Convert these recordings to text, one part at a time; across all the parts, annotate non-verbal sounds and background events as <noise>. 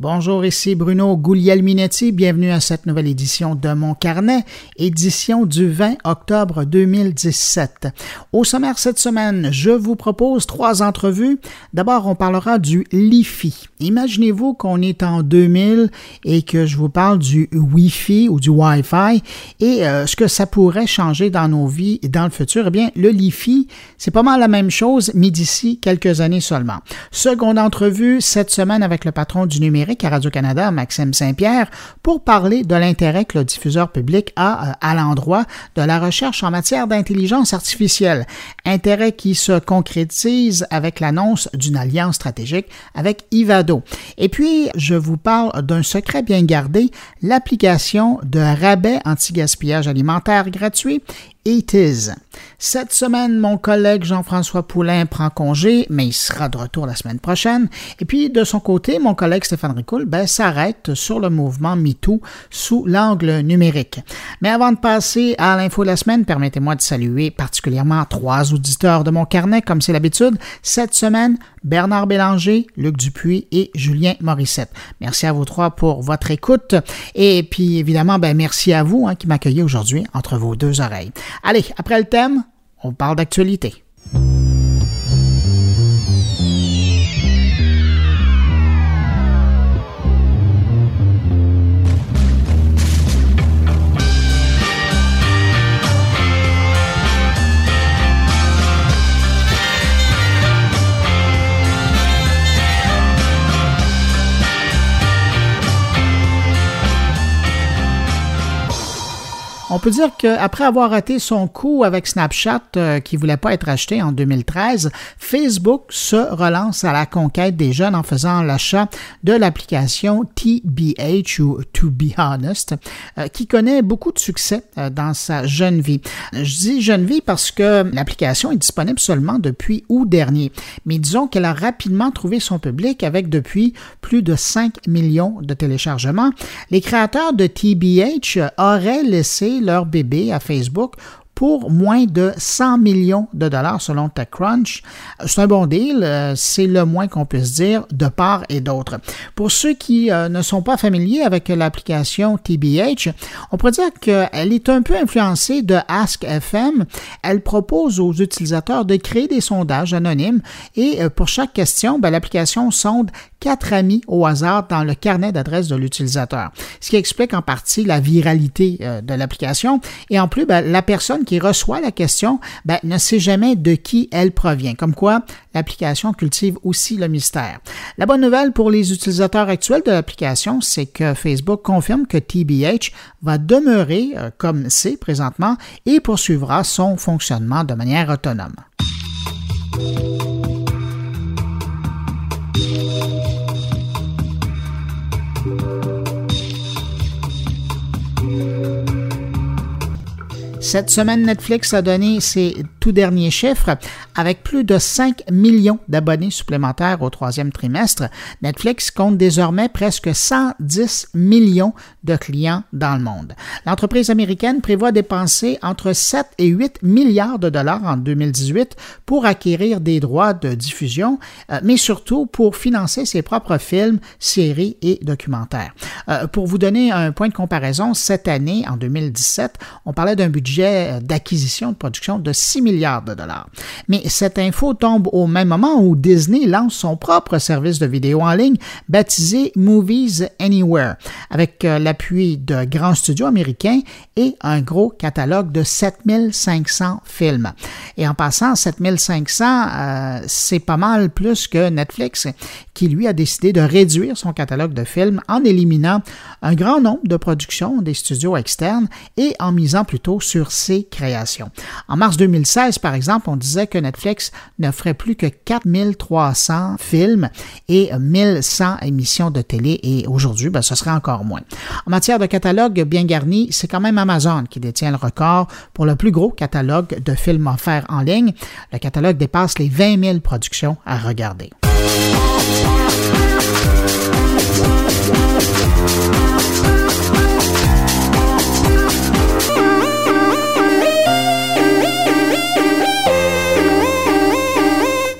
Bonjour, ici Bruno Guglielminetti. Bienvenue à cette nouvelle édition de Mon Carnet, édition du 20 octobre 2017. Au sommaire cette semaine, je vous propose trois entrevues. D'abord, on parlera du LiFi. Imaginez-vous qu'on est en 2000 et que je vous parle du Wi-Fi ou du Wi-Fi et euh, ce que ça pourrait changer dans nos vies dans le futur. Eh bien, le LiFi, c'est pas mal la même chose, mais d'ici quelques années seulement. Seconde entrevue cette semaine avec le patron du numérique à Radio-Canada, Maxime Saint-Pierre, pour parler de l'intérêt que le diffuseur public a euh, à l'endroit de la recherche en matière d'intelligence artificielle. Intérêt qui se concrétise avec l'annonce d'une alliance stratégique avec Ivado. Et puis, je vous parle d'un secret bien gardé, l'application de rabais anti-gaspillage alimentaire gratuit Cette semaine, mon collègue Jean-François Poulain prend congé, mais il sera de retour la semaine prochaine. Et puis, de son côté, mon collègue Stéphane Ricoul ben, s'arrête sur le mouvement MeToo sous l'angle numérique. Mais avant de passer à l'info de la semaine, permettez-moi de saluer particulièrement trois auditeurs de mon carnet, comme c'est l'habitude. Cette semaine, Bernard Bélanger, Luc Dupuis et Julien Morissette. Merci à vous trois pour votre écoute. Et puis, évidemment, ben, merci à vous hein, qui m'accueillez aujourd'hui entre vos deux oreilles. Allez, après le thème, on parle d'actualité. On peut dire qu'après avoir raté son coup avec Snapchat euh, qui voulait pas être acheté en 2013, Facebook se relance à la conquête des jeunes en faisant l'achat de l'application TBH ou To Be Honest, euh, qui connaît beaucoup de succès euh, dans sa jeune vie. Je dis jeune vie parce que l'application est disponible seulement depuis août dernier, mais disons qu'elle a rapidement trouvé son public avec depuis plus de 5 millions de téléchargements. Les créateurs de TBH auraient laissé leur bébé à Facebook pour moins de 100 millions de dollars selon TechCrunch. C'est un bon deal, euh, c'est le moins qu'on puisse dire de part et d'autre. Pour ceux qui euh, ne sont pas familiers avec l'application TBH, on pourrait dire qu'elle est un peu influencée de AskFM. Elle propose aux utilisateurs de créer des sondages anonymes et euh, pour chaque question, ben, l'application sonde quatre amis au hasard dans le carnet d'adresse de l'utilisateur, ce qui explique en partie la viralité de l'application. Et en plus, ben, la personne qui reçoit la question ben, ne sait jamais de qui elle provient, comme quoi l'application cultive aussi le mystère. La bonne nouvelle pour les utilisateurs actuels de l'application, c'est que Facebook confirme que TBH va demeurer euh, comme c'est présentement et poursuivra son fonctionnement de manière autonome. Cette semaine, Netflix a donné ses tout derniers chiffres. Avec plus de 5 millions d'abonnés supplémentaires au troisième trimestre, Netflix compte désormais presque 110 millions de clients dans le monde. L'entreprise américaine prévoit dépenser entre 7 et 8 milliards de dollars en 2018 pour acquérir des droits de diffusion, euh, mais surtout pour financer ses propres films, séries et documentaires. Euh, pour vous donner un point de comparaison, cette année, en 2017, on parlait d'un budget d'acquisition de production de 6 milliards de dollars. Mais cette info tombe au même moment où Disney lance son propre service de vidéo en ligne baptisé Movies Anywhere, avec euh, l'appui de grands studios américains et un gros catalogue de 7500 films. Et en passant, 7500, euh, c'est pas mal plus que Netflix, qui lui a décidé de réduire son catalogue de films en éliminant un grand nombre de productions des studios externes et en misant plutôt sur ses créations. En mars 2016, par exemple, on disait que Netflix ne ferait plus que 4300 films et 1100 émissions de télé et aujourd'hui, ben, ce serait encore moins. En matière de catalogue bien garni, c'est quand même Amazon qui détient le record pour le plus gros catalogue de films offerts en ligne. Le catalogue dépasse les 20 000 productions à regarder.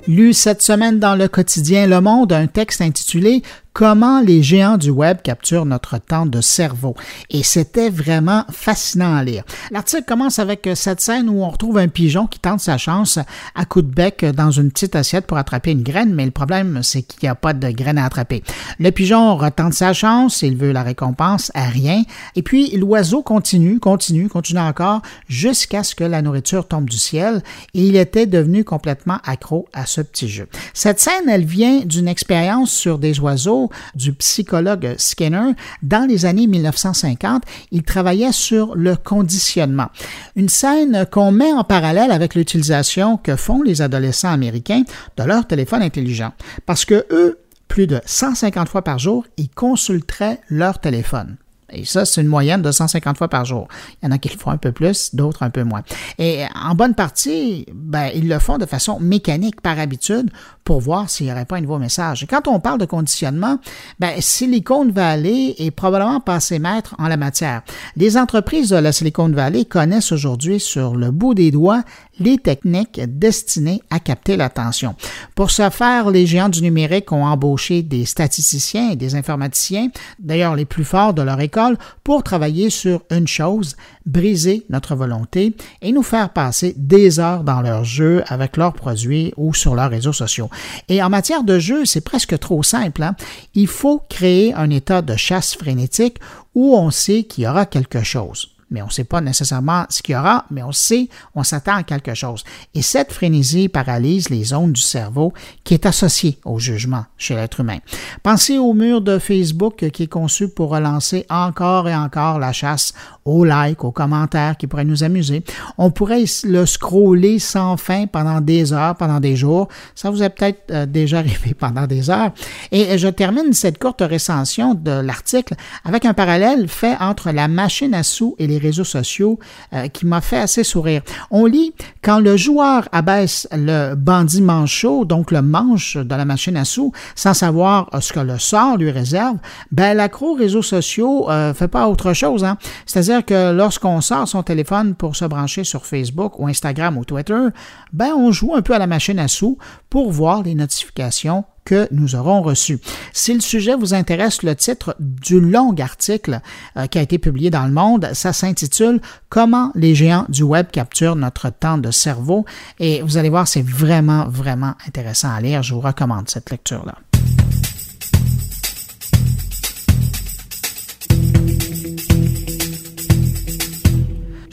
Lu cette semaine dans le quotidien Le Monde un texte intitulé comment les géants du web capturent notre temps de cerveau. Et c'était vraiment fascinant à lire. L'article commence avec cette scène où on retrouve un pigeon qui tente sa chance à coup de bec dans une petite assiette pour attraper une graine, mais le problème, c'est qu'il n'y a pas de graine à attraper. Le pigeon retente sa chance, il veut la récompense à rien, et puis l'oiseau continue, continue, continue encore, jusqu'à ce que la nourriture tombe du ciel, et il était devenu complètement accro à ce petit jeu. Cette scène, elle vient d'une expérience sur des oiseaux du psychologue Skinner. Dans les années 1950, il travaillait sur le conditionnement. Une scène qu'on met en parallèle avec l'utilisation que font les adolescents américains de leur téléphone intelligent. Parce que eux, plus de 150 fois par jour, ils consulteraient leur téléphone. Et ça, c'est une moyenne de 150 fois par jour. Il y en a qui le font un peu plus, d'autres un peu moins. Et en bonne partie, ben, ils le font de façon mécanique par habitude pour voir s'il n'y aurait pas un nouveau message. Et quand on parle de conditionnement, ben, Silicon Valley est probablement passé maître en la matière. Les entreprises de la Silicon Valley connaissent aujourd'hui sur le bout des doigts les techniques destinées à capter l'attention. Pour ce faire, les géants du numérique ont embauché des statisticiens et des informaticiens, d'ailleurs les plus forts de leur école, pour travailler sur une chose, briser notre volonté et nous faire passer des heures dans leurs jeux avec leurs produits ou sur leurs réseaux sociaux. Et en matière de jeu, c'est presque trop simple. Hein. Il faut créer un état de chasse frénétique où on sait qu'il y aura quelque chose mais on ne sait pas nécessairement ce qu'il y aura, mais on sait, on s'attend à quelque chose. Et cette frénésie paralyse les zones du cerveau qui est associée au jugement chez l'être humain. Pensez au mur de Facebook qui est conçu pour relancer encore et encore la chasse aux likes, aux commentaires qui pourraient nous amuser. On pourrait le scroller sans fin pendant des heures, pendant des jours. Ça vous est peut-être euh, déjà <laughs> arrivé pendant des heures. Et je termine cette courte recension de l'article avec un parallèle fait entre la machine à sous et les réseaux sociaux euh, qui m'a fait assez sourire. On lit quand le joueur abaisse le bandit manchot, donc le manche de la machine à sous, sans savoir euh, ce que le sort lui réserve, ben l'accro réseaux sociaux euh, fait pas autre chose. Hein? C'est-à-dire que lorsqu'on sort son téléphone pour se brancher sur Facebook ou Instagram ou Twitter, ben on joue un peu à la machine à sous pour voir les notifications que nous aurons reçues. Si le sujet vous intéresse, le titre du long article euh, qui a été publié dans le monde, ça s'intitule Comment les géants du web capturent notre temps de cerveau et vous allez voir, c'est vraiment, vraiment intéressant à lire. Je vous recommande cette lecture-là.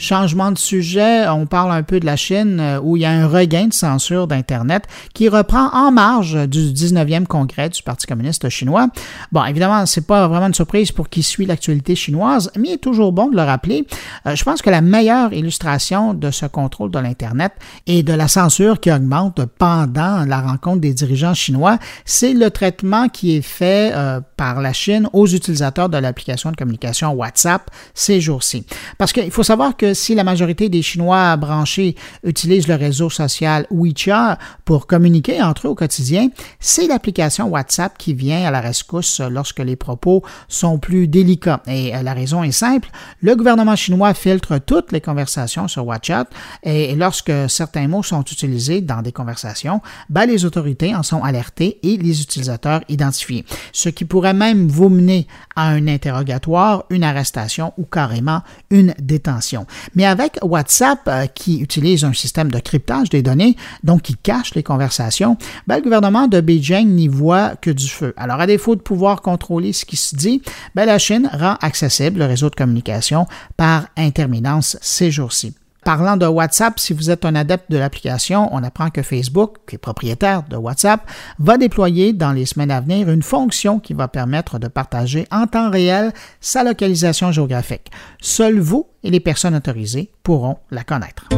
Changement de sujet, on parle un peu de la Chine euh, où il y a un regain de censure d'Internet qui reprend en marge du 19e congrès du Parti communiste chinois. Bon, évidemment, c'est pas vraiment une surprise pour qui suit l'actualité chinoise, mais il est toujours bon de le rappeler. Euh, je pense que la meilleure illustration de ce contrôle de l'Internet et de la censure qui augmente pendant la rencontre des dirigeants chinois, c'est le traitement qui est fait euh, par la Chine aux utilisateurs de l'application de communication WhatsApp ces jours-ci. Parce qu'il faut savoir que si la majorité des Chinois branchés utilisent le réseau social WeChat pour communiquer entre eux au quotidien, c'est l'application WhatsApp qui vient à la rescousse lorsque les propos sont plus délicats. Et euh, la raison est simple, le gouvernement chinois filtre toutes les conversations sur WhatsApp et lorsque certains mots sont utilisés dans des conversations, ben les autorités en sont alertées et les utilisateurs identifiés. Ce qui pourrait même vous mener à un interrogatoire, une arrestation ou carrément une détention. Mais avec WhatsApp, euh, qui utilise un système de cryptage des données, donc qui cache les conversations, ben, le gouvernement de Beijing n'y voit que du feu. Alors, à défaut de pouvoir contrôler ce qui se dit, ben, la Chine rend accessible le réseau de communication par interminence ces jours-ci. Parlant de WhatsApp, si vous êtes un adepte de l'application, on apprend que Facebook, qui est propriétaire de WhatsApp, va déployer dans les semaines à venir une fonction qui va permettre de partager en temps réel sa localisation géographique. Seuls vous et les personnes autorisées pourront la connaître.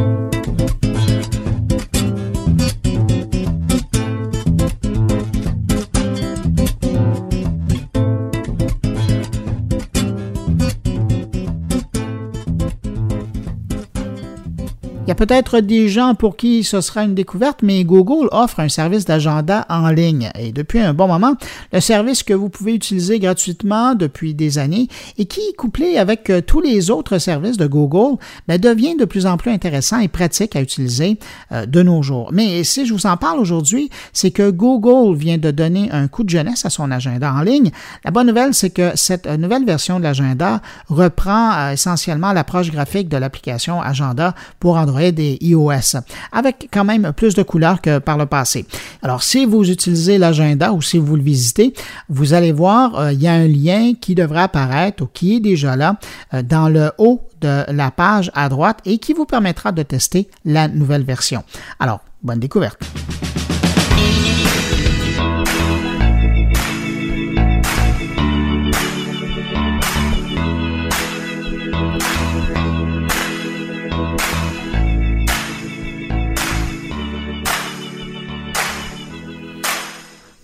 Y a peut-être des gens pour qui ce sera une découverte, mais Google offre un service d'agenda en ligne. Et depuis un bon moment, le service que vous pouvez utiliser gratuitement depuis des années et qui, couplé avec euh, tous les autres services de Google, ben, devient de plus en plus intéressant et pratique à utiliser euh, de nos jours. Mais si je vous en parle aujourd'hui, c'est que Google vient de donner un coup de jeunesse à son agenda en ligne. La bonne nouvelle, c'est que cette euh, nouvelle version de l'agenda reprend essentiellement l'approche graphique de l'application Agenda pour Android et iOS, avec quand même plus de couleurs que par le passé. Alors, si vous utilisez l'agenda ou si vous le visitez, vous allez voir, il y a un lien qui devrait apparaître ou qui est déjà là dans le haut de la page à droite et qui vous permettra de tester la nouvelle version. Alors, bonne découverte.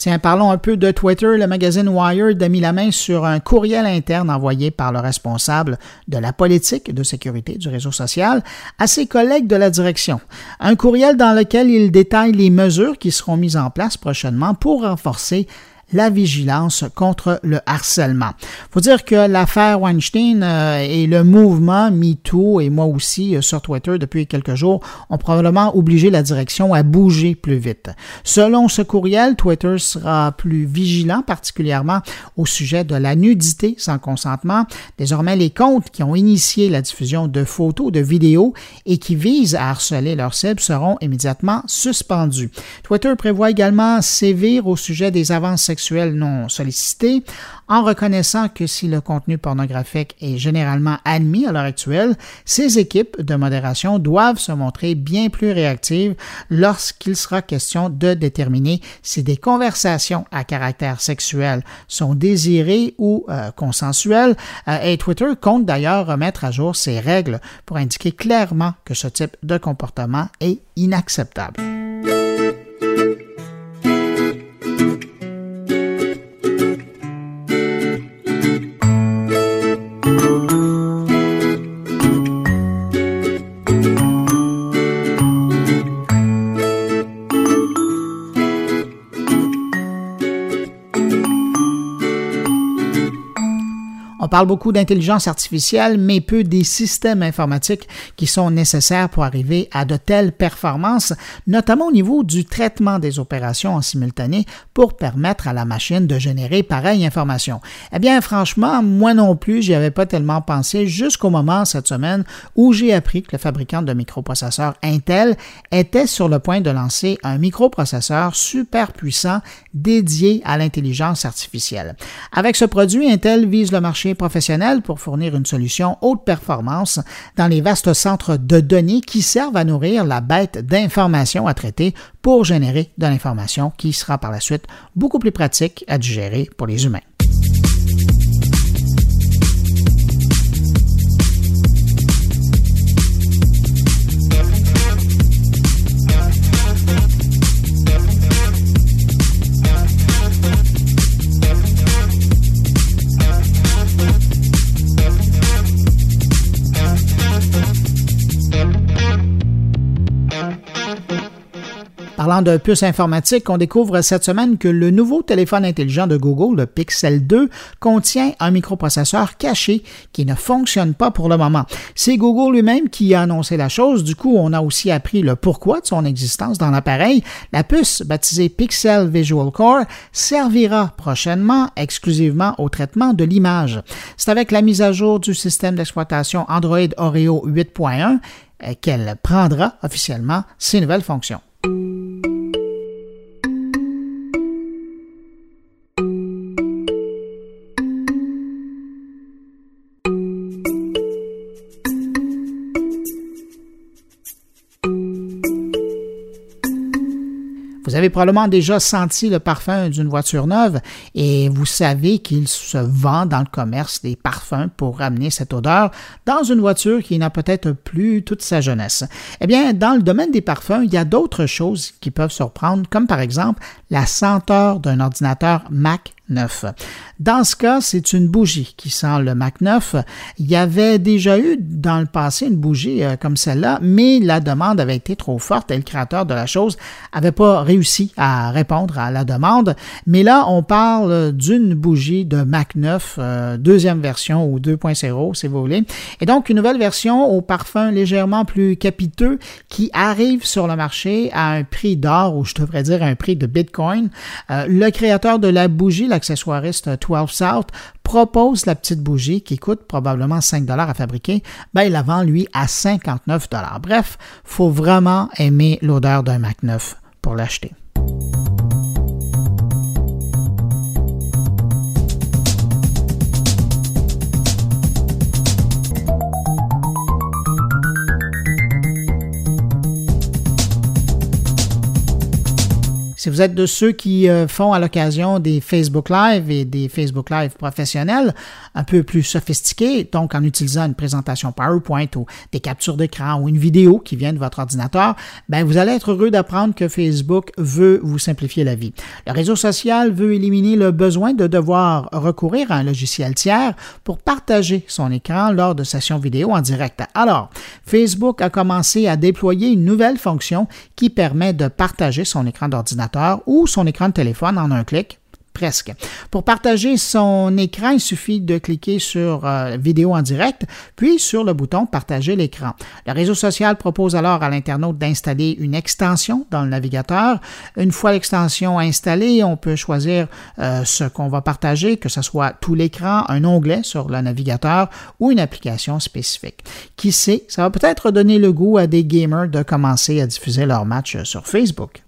Tiens, parlons un peu de Twitter. Le magazine Wired a mis la main sur un courriel interne envoyé par le responsable de la politique de sécurité du réseau social à ses collègues de la direction. Un courriel dans lequel il détaille les mesures qui seront mises en place prochainement pour renforcer la vigilance contre le harcèlement. Faut dire que l'affaire Weinstein euh, et le mouvement MeToo et moi aussi euh, sur Twitter depuis quelques jours ont probablement obligé la direction à bouger plus vite. Selon ce courriel, Twitter sera plus vigilant particulièrement au sujet de la nudité sans consentement. Désormais, les comptes qui ont initié la diffusion de photos, de vidéos et qui visent à harceler leurs cibles seront immédiatement suspendus. Twitter prévoit également sévir au sujet des avances non sollicités, en reconnaissant que si le contenu pornographique est généralement admis à l'heure actuelle, ces équipes de modération doivent se montrer bien plus réactives lorsqu'il sera question de déterminer si des conversations à caractère sexuel sont désirées ou euh, consensuelles. Euh, et Twitter compte d'ailleurs remettre à jour ses règles pour indiquer clairement que ce type de comportement est inacceptable. Parle beaucoup d'intelligence artificielle, mais peu des systèmes informatiques qui sont nécessaires pour arriver à de telles performances, notamment au niveau du traitement des opérations en simultané pour permettre à la machine de générer pareille information. Eh bien, franchement, moi non plus, j'y avais pas tellement pensé jusqu'au moment cette semaine où j'ai appris que le fabricant de microprocesseurs Intel était sur le point de lancer un microprocesseur super puissant dédié à l'intelligence artificielle. Avec ce produit, Intel vise le marché professionnels pour fournir une solution haute performance dans les vastes centres de données qui servent à nourrir la bête d'informations à traiter pour générer de l'information qui sera par la suite beaucoup plus pratique à digérer pour les humains. Parlant de puces informatiques, on découvre cette semaine que le nouveau téléphone intelligent de Google, le Pixel 2, contient un microprocesseur caché qui ne fonctionne pas pour le moment. C'est Google lui-même qui a annoncé la chose. Du coup, on a aussi appris le pourquoi de son existence dans l'appareil. La puce, baptisée Pixel Visual Core, servira prochainement exclusivement au traitement de l'image. C'est avec la mise à jour du système d'exploitation Android Oreo 8.1 euh, qu'elle prendra officiellement ces nouvelles fonctions. Probablement déjà senti le parfum d'une voiture neuve et vous savez qu'il se vend dans le commerce des parfums pour ramener cette odeur dans une voiture qui n'a peut-être plus toute sa jeunesse. Eh bien, dans le domaine des parfums, il y a d'autres choses qui peuvent surprendre, comme par exemple la senteur d'un ordinateur Mac 9. Dans ce cas, c'est une bougie qui sent le Mac 9. Il y avait déjà eu dans le passé une bougie euh, comme celle-là, mais la demande avait été trop forte et le créateur de la chose n'avait pas réussi à répondre à la demande. Mais là, on parle d'une bougie de Mac 9, euh, deuxième version ou 2.0 si vous voulez. Et donc une nouvelle version au parfum légèrement plus capiteux qui arrive sur le marché à un prix d'or ou je devrais dire un prix de Bitcoin. Euh, le créateur de la bougie, l'accessoiriste 12 South, propose la petite bougie qui coûte probablement 5 dollars à fabriquer, ben il la vend lui à 59 dollars. Bref, faut vraiment aimer l'odeur d'un Mac 9 pour l'acheter. Si vous êtes de ceux qui euh, font à l'occasion des Facebook Live et des Facebook Live professionnels un peu plus sophistiqués, donc en utilisant une présentation PowerPoint ou des captures d'écran ou une vidéo qui vient de votre ordinateur, ben vous allez être heureux d'apprendre que Facebook veut vous simplifier la vie. Le réseau social veut éliminer le besoin de devoir recourir à un logiciel tiers pour partager son écran lors de sessions vidéo en direct. Alors, Facebook a commencé à déployer une nouvelle fonction qui permet de partager son écran d'ordinateur ou son écran de téléphone en un clic presque. Pour partager son écran, il suffit de cliquer sur euh, vidéo en direct, puis sur le bouton partager l'écran. Le réseau social propose alors à l'internaute d'installer une extension dans le navigateur. Une fois l'extension installée, on peut choisir euh, ce qu'on va partager, que ce soit tout l'écran, un onglet sur le navigateur ou une application spécifique. Qui sait, ça va peut-être donner le goût à des gamers de commencer à diffuser leurs matchs sur Facebook.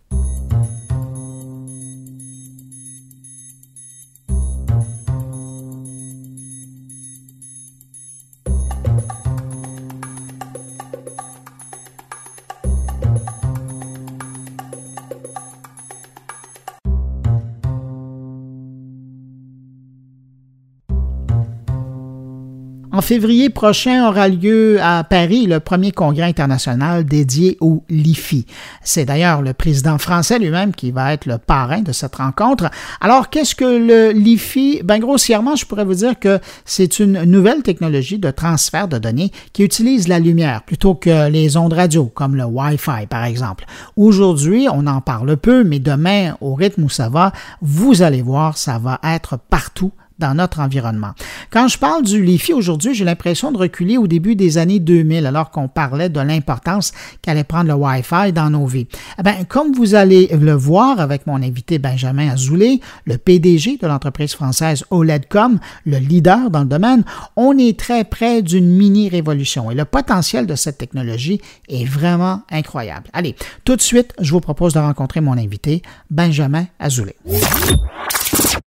En février prochain aura lieu à Paris le premier congrès international dédié au LIFI. C'est d'ailleurs le président français lui-même qui va être le parrain de cette rencontre. Alors, qu'est-ce que le LIFI? Ben, grossièrement, je pourrais vous dire que c'est une nouvelle technologie de transfert de données qui utilise la lumière plutôt que les ondes radio, comme le Wi-Fi, par exemple. Aujourd'hui, on en parle peu, mais demain, au rythme où ça va, vous allez voir, ça va être partout dans notre environnement. Quand je parle du LiFi aujourd'hui, j'ai l'impression de reculer au début des années 2000, alors qu'on parlait de l'importance qu'allait prendre le Wi-Fi dans nos vies. Eh bien, comme vous allez le voir avec mon invité Benjamin Azoulay, le PDG de l'entreprise française OLEDcom, le leader dans le domaine, on est très près d'une mini-révolution et le potentiel de cette technologie est vraiment incroyable. Allez, tout de suite, je vous propose de rencontrer mon invité, Benjamin Azoulay.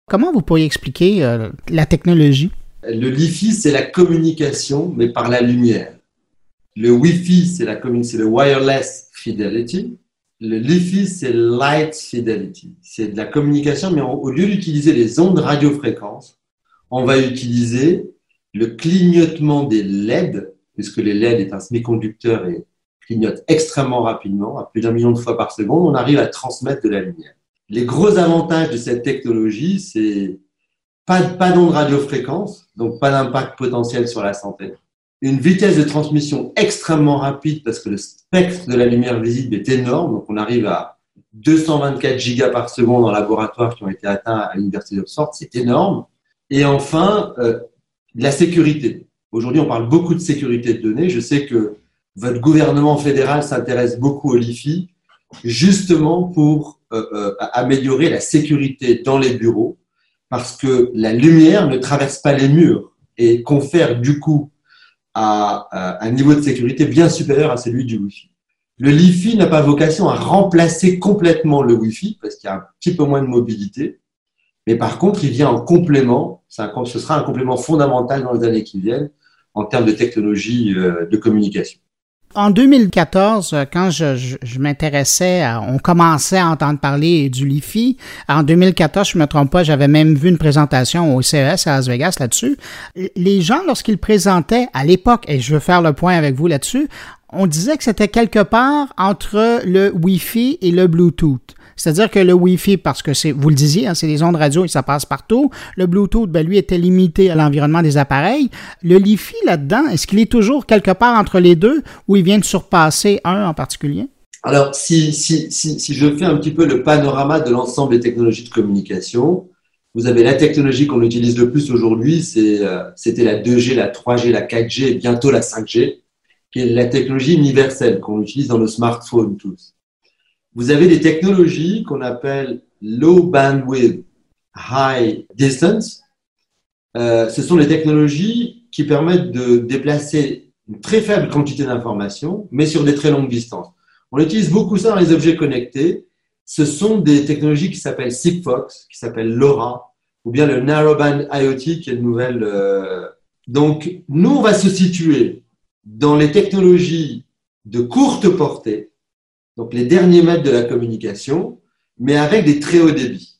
Comment vous pourriez expliquer euh, la technologie? Le Li-Fi, c'est la communication, mais par la lumière. Le Wi-Fi, c'est le wireless fidelity. Le Li-Fi, c'est light fidelity. C'est de la communication, mais au lieu d'utiliser les ondes radiofréquences, on va utiliser le clignotement des LED, puisque les LED est un semi-conducteur et clignote extrêmement rapidement, à plus d'un million de fois par seconde, on arrive à transmettre de la lumière. Les gros avantages de cette technologie, c'est pas, pas d'onde radiofréquence, donc pas d'impact potentiel sur la santé. Une vitesse de transmission extrêmement rapide parce que le spectre de la lumière visible est énorme, donc on arrive à 224 gigas par seconde en laboratoire qui ont été atteints à l'université d'Oxford, c'est énorme. Et enfin, euh, la sécurité. Aujourd'hui, on parle beaucoup de sécurité de données. Je sais que votre gouvernement fédéral s'intéresse beaucoup au LIFI, justement pour améliorer la sécurité dans les bureaux parce que la lumière ne traverse pas les murs et confère du coup à, un niveau de sécurité bien supérieur à celui du Wi-Fi. Le Li-Fi n'a pas vocation à remplacer complètement le Wi-Fi parce qu'il y a un petit peu moins de mobilité, mais par contre, il vient en complément, ce sera un complément fondamental dans les années qui viennent en termes de technologie euh, de communication. En 2014, euh, quand je, m'intéressais, on commençait à entendre parler du LiFi. En 2014, je ne me trompe pas, j'avais même vu une présentation au CES à Las Vegas là-dessus. Les gens, lorsqu'ils présentaient à l'époque, et je veux faire le point avec vous là-dessus, on disait que c'était quelque part entre le Wi-Fi et le Bluetooth. C'est-à-dire que le Wi-Fi, parce que c'est, vous le disiez, hein, c'est des ondes radio et ça passe partout. Le Bluetooth, ben, lui, était limité à l'environnement des appareils. Le Li-Fi, là-dedans, est-ce qu'il est toujours quelque part entre les deux ou il vient de surpasser un en particulier? Alors, si, si, si, si je fais un petit peu le panorama de l'ensemble des technologies de communication, vous avez la technologie qu'on utilise le plus aujourd'hui, euh, c'était la 2G, la 3G, la 4G et bientôt la 5G, qui est la technologie universelle qu'on utilise dans nos smartphones tous. Vous avez des technologies qu'on appelle low bandwidth, high distance. Euh, ce sont des technologies qui permettent de déplacer une très faible quantité d'informations, mais sur des très longues distances. On utilise beaucoup ça dans les objets connectés. Ce sont des technologies qui s'appellent Sigfox, qui s'appellent LoRa, ou bien le Narrowband IoT, qui est une nouvelle. Euh, donc, nous, on va se situer dans les technologies de courte portée, donc les derniers mètres de la communication, mais avec des très hauts débits.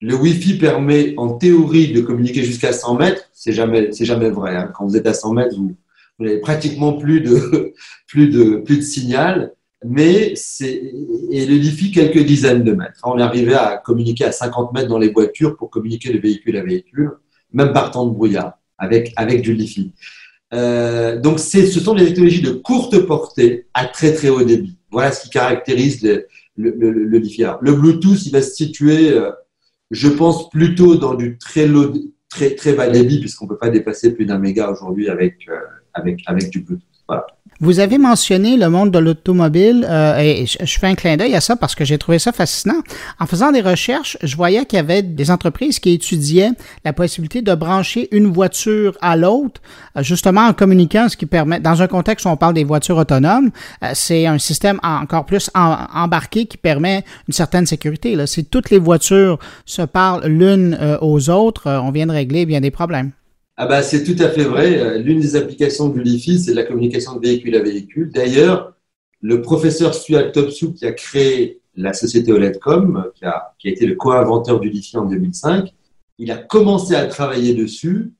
Le Wi-Fi permet en théorie de communiquer jusqu'à 100 mètres. C'est jamais, jamais vrai. Hein. Quand vous êtes à 100 mètres, vous, n'avez pratiquement plus de, <laughs> plus de, plus de signal. Mais et le Wi-Fi quelques dizaines de mètres. On est arrivé à communiquer à 50 mètres dans les voitures pour communiquer de véhicule à véhicule, même par temps de brouillard, avec, avec du Wi-Fi. Euh, donc, ce sont des technologies de courte portée à très très haut débit. Voilà ce qui caractérise le, le, le, le Le Bluetooth, il va se situer, euh, je pense, plutôt dans du très, très, très bas débit, puisqu'on ne peut pas dépasser plus d'un méga aujourd'hui avec, euh, avec, avec du Bluetooth. Vous avez mentionné le monde de l'automobile euh, et je, fais un clin d'œil à ça parce que j'ai trouvé ça fascinant. En faisant des recherches, je voyais qu'il y avait des entreprises qui étudiaient la possibilité de brancher une voiture à l'autre, euh, justement en communiquant, ce qui permet, dans un contexte où on parle des voitures autonomes, euh, c'est un système encore plus embarqué qui permet une certaine sécurité. Si toutes les voitures se parlent l'une aux autres, on vient de régler bien des problèmes. Ah bah, c'est tout à fait vrai. Euh, l'une des applications du LiFi, c'est la communication de véhicule à véhicule. D'ailleurs, le professeur Stuart Topsou, qui a créé la société OLEDcom, qui a, qui a été le co-inventeur du LiFi en 2005, il a commencé à travailler dessus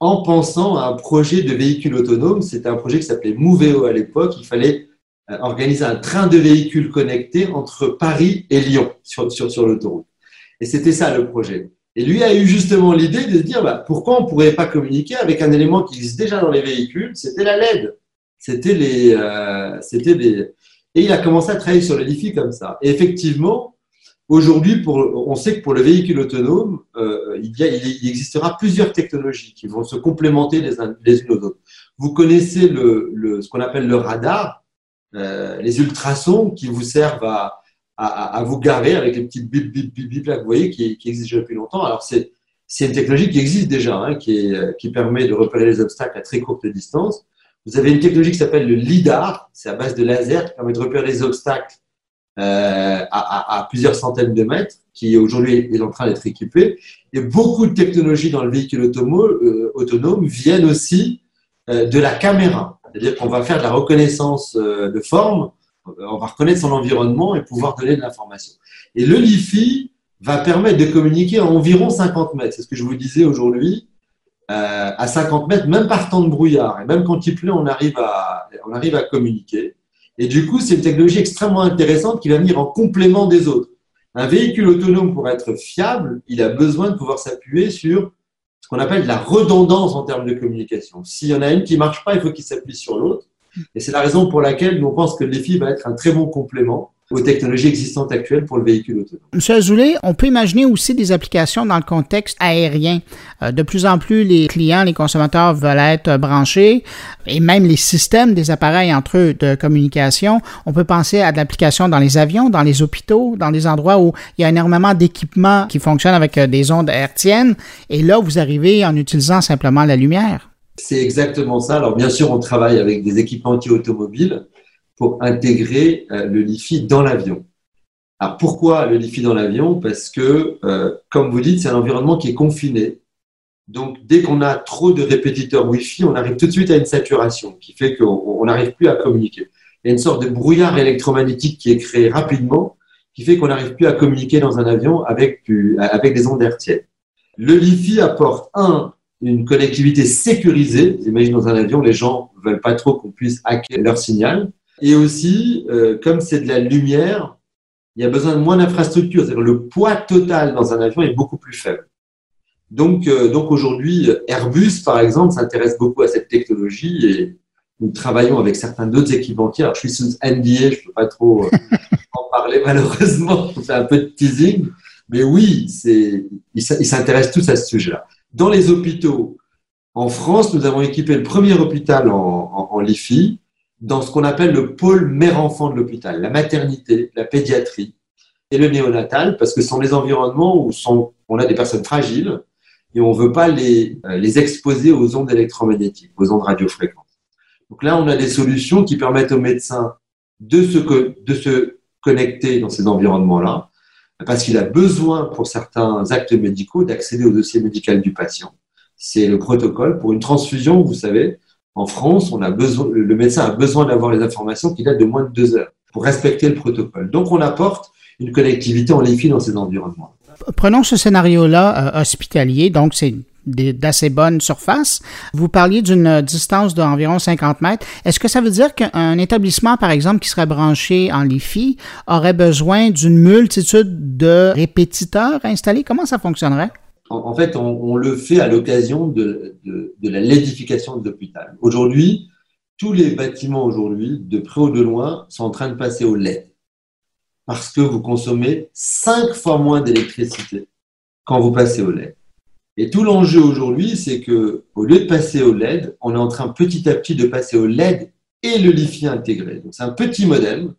en pensant à un projet de véhicule autonome. C'était un projet qui s'appelait Moveo à l'époque. Il fallait euh, organiser un train de véhicules connectés entre Paris et Lyon sur l'autoroute. Et c'était ça le projet. Et lui a eu justement l'idée de se dire bah, pourquoi on ne pourrait pas communiquer avec un élément qui existe déjà dans les véhicules, c'était la LED. C'était les, euh, des... Et il a commencé à travailler sur le LiFi comme ça. Et effectivement, aujourd'hui, on sait que pour le véhicule autonome, euh, il, y il, existera plusieurs technologies qui vont se complémenter les, les unes aux autres. Vous connaissez le, le ce qu'on appelle le radar, euh, les ultrasons qui vous servent à, à, vous garer avec les petites bip bip bip bip là, vous voyez, qui, qui existent depuis longtemps. Alors c'est une technologie qui existe déjà, hein, qui, permet de repérer les obstacles à très courte distance. Vous avez une technologie qui s'appelle le LIDAR, c'est à base de laser qui permet de repérer les obstacles euh, à, plusieurs centaines de mètres, qui aujourd'hui est en train d'être équipé. Et beaucoup de technologies dans le véhicule euh, autonome viennent aussi euh, de la caméra. C'est-à-dire qu'on va faire de la reconnaissance de forme on va reconnaître son environnement et pouvoir donner de l'information. Et le LiFi va permettre de communiquer à environ 50 mètres. C'est ce que je vous disais aujourd'hui. Euh, à 50 mètres, même par temps de brouillard, et même quand il pleut, on arrive à, on arrive à communiquer. Et du coup, c'est une technologie extrêmement intéressante qui va venir en complément des autres. Un véhicule autonome, pour être fiable, il a besoin de pouvoir s'appuyer sur ce qu'on appelle la redondance en termes de communication. S'il y en a une qui marche pas, il faut qu'il s'appuie sur l'autre. Et c'est la raison pour laquelle nous pensons que l'EFI va être un très bon complément aux technologies existantes actuelles pour le véhicule autonome. Monsieur Azoulay, on peut imaginer aussi des applications dans le contexte aérien. Euh, de plus en plus, les clients, les consommateurs veulent être branchés et même les systèmes des appareils entre eux de communication. On peut penser à de l'application dans les avions, dans les hôpitaux, dans les endroits où il y a énormément d'équipements qui fonctionnent avec euh, des ondes hertziennes. Et là, vous arrivez en utilisant simplement la lumière. C'est exactement ça. Alors, bien sûr, on travaille avec des équipementiers automobiles pour intégrer euh, le LiFi dans l'avion. Alors, pourquoi le LiFi dans l'avion? Parce que, euh, comme vous dites, c'est un environnement qui est confiné. Donc, dès qu'on a trop de répétiteurs Wi-Fi, on arrive tout de suite à une saturation qui fait qu'on n'arrive plus à communiquer. Il y a une sorte de brouillard électromagnétique qui est créé rapidement, qui fait qu'on n'arrive plus à communiquer dans un avion avec, des ondes hertziennes. Le LiFi apporte, un, une connectivité sécurisée. Imagine dans un avion, les gens veulent pas trop qu'on puisse hacker leur signal. Et aussi, euh, comme c'est de la lumière, il y a besoin de moins d'infrastructures. C'est-à-dire le poids total dans un avion est beaucoup plus faible. Donc, euh, donc aujourd'hui, Airbus, par exemple, s'intéresse beaucoup à cette technologie et nous travaillons avec certains d'autres équipementiers. Alors, je suis sous NDA, je peux pas trop euh, <laughs> en parler malheureusement, je fais un peu de teasing. Mais oui, ils s'intéressent tous à ce sujet-là. Dans les hôpitaux, en France, nous avons équipé le premier hôpital en, en LIFI dans ce qu'on appelle le pôle mère-enfant de l'hôpital, la maternité, la pédiatrie et le néonatal, parce que ce sont les environnements où on a des personnes fragiles et on ne veut pas les, euh, les exposer aux ondes électromagnétiques, aux ondes radiofréquentes. Donc là, on a des solutions qui permettent aux médecins de se, de se connecter dans ces environnements-là, parce qu'il a besoin, pour certains actes médicaux, d'accéder au dossier médical du patient. C'est le protocole. Pour une transfusion, vous savez, en France, le médecin a besoin d'avoir les informations qui datent de moins de deux heures pour respecter le protocole. Donc, on apporte une connectivité en LiFi dans ces environnements. Prenons ce scénario-là euh, hospitalier, donc c'est d'assez bonne surface. Vous parliez d'une distance d'environ 50 mètres. Est-ce que ça veut dire qu'un établissement, par exemple, qui serait branché en LiFi aurait besoin d'une multitude de répétiteurs installés? Comment ça fonctionnerait? en, fait, on, le fait à l'occasion de, la lédification de l'hôpital. Aujourd'hui, tous les bâtiments aujourd'hui, de près ou de loin, sont en train de passer au LED parce que vous consommez cinq fois moins d'électricité quand vous passez au LED. Et tout l'enjeu aujourd'hui, c'est que au lieu de passer au LED, on est en train petit à petit de passer au LED et le LiFi intégré. Donc c'est un petit modem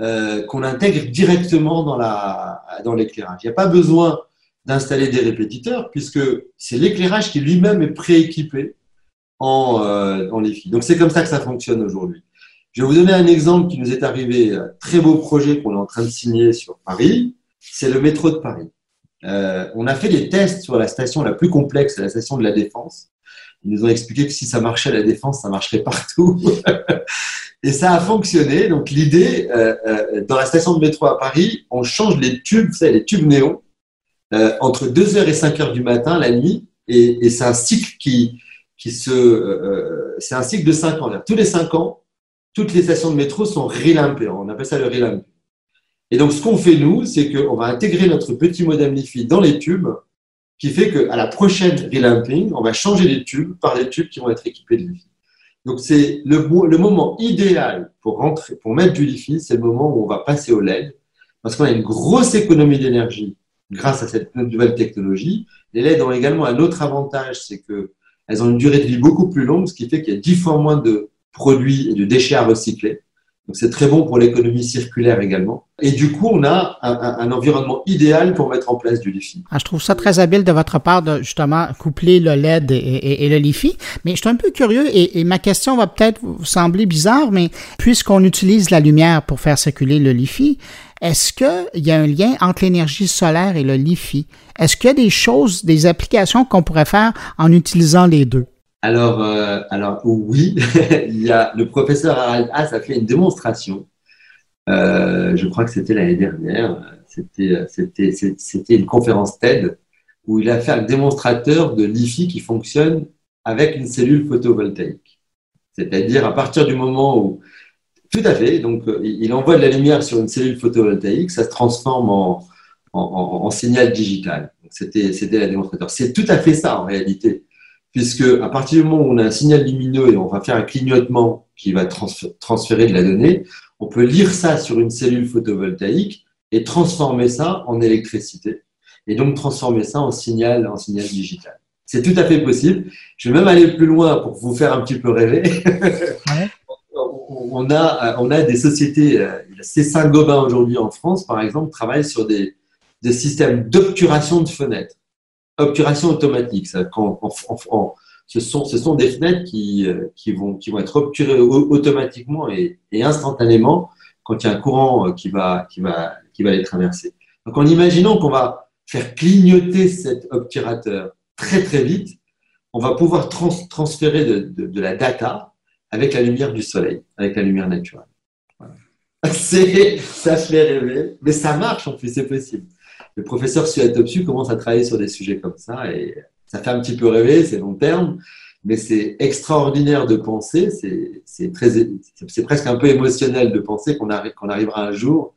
euh, qu'on intègre directement dans l'éclairage. Il n'y a pas besoin d'installer des répétiteurs, puisque c'est l'éclairage qui lui-même est prééquipé en, euh, en LiFi. Donc c'est comme ça que ça fonctionne aujourd'hui. Je vais vous donner un exemple qui nous est arrivé, un très beau projet qu'on est en train de signer sur Paris, c'est le métro de Paris. Euh, on a fait des tests sur la station la plus complexe, la station de la Défense. Ils nous ont expliqué que si ça marchait à la Défense, ça marcherait partout. <laughs> et ça a fonctionné. Donc l'idée, euh, euh, dans la station de métro à Paris, on change les tubes, vous savez, les tubes néons, entre 2h et 5h du matin, la nuit, et, c'est un cycle qui, se, c'est un cycle de 5 ans. Tous les 5 ans, toutes les stations de métro sont relimpées. On appelle ça le relamp. Et donc, ce qu'on fait, nous, c'est qu'on va intégrer notre petit modem LiFi dans les tubes, qui fait qu'à la prochaine relamping, on va changer les tubes par des tubes qui vont être équipés de LiFi. Donc, c'est le, moment idéal pour, rentrer, pour mettre du LiFi, c'est le moment où on va passer au LED, parce qu'on a une grosse économie d'énergie grâce à cette nouvelle technologie. Les LED ont également un autre avantage, c'est qu'elles ont une durée de vie beaucoup plus longue, ce qui fait qu'il y a dix fois moins de produits et de déchets à recycler. Donc c'est très bon pour l'économie circulaire également. Et du coup, on a un, environnement idéal pour mettre en place du LiFi. Ah, je trouve ça très habile de votre part de justement coupler le LED et, le LiFi. Mais je suis un peu curieux et, ma question va peut-être vous sembler bizarre, mais puisqu'on utilise la lumière pour faire circuler le LiFi, est-ce qu'il y a un lien entre l'énergie solaire et le LiFi? Est-ce qu'il y a des choses, des applications qu'on pourrait faire en utilisant les deux? Alors, euh, alors oui, <laughs> il y a le professeur Harald Haas a fait une démonstration. Euh, je crois que c'était l'année dernière. C'était, c'était, une conférence TED où il a fait un démonstrateur de LiFi qui fonctionne avec une cellule photovoltaïque. C'est-à-dire à partir du moment où tout à fait. Donc, euh, il envoie de la lumière sur une cellule photovoltaïque, ça se transforme en, en, signal digital. C'était, c'était la démonstrateur. C'est tout à fait ça en réalité, puisque à partir du moment où on a un signal lumineux et on va faire un clignotement qui va transférer de la donnée, on peut lire ça sur une cellule photovoltaïque et transformer ça en électricité, et donc transformer ça en signal, en signal digital. C'est tout à fait possible. Je vais même aller plus loin pour vous faire un petit peu rêver. <laughs> on a, on a des sociétés, euh, c'est Saint-Gobain aujourd'hui en France, par exemple, travaille sur des, des systèmes d'obturation de fenêtres. Obturation automatique. Ça, quand, ce, sont, des fenêtres qui, euh, vont, être obturées automatiquement et, instantanément quand il y a un courant euh, qui va, les traverser. Donc, en imaginant qu'on va faire clignoter cet obturateur très, très vite, on va pouvoir transférer de, la data avec la lumière du soleil, avec la lumière naturelle. <laughs> C'est, ça fait rêver, mais ça marche en plus, c'est possible. Le professeur Suatopsu commence à travailler sur des sujets comme ça et ça fait un petit peu rêver, c'est long terme, mais c'est extraordinaire de penser, c'est, presque un peu émotionnel de penser qu'on, qu'on arrivera un jour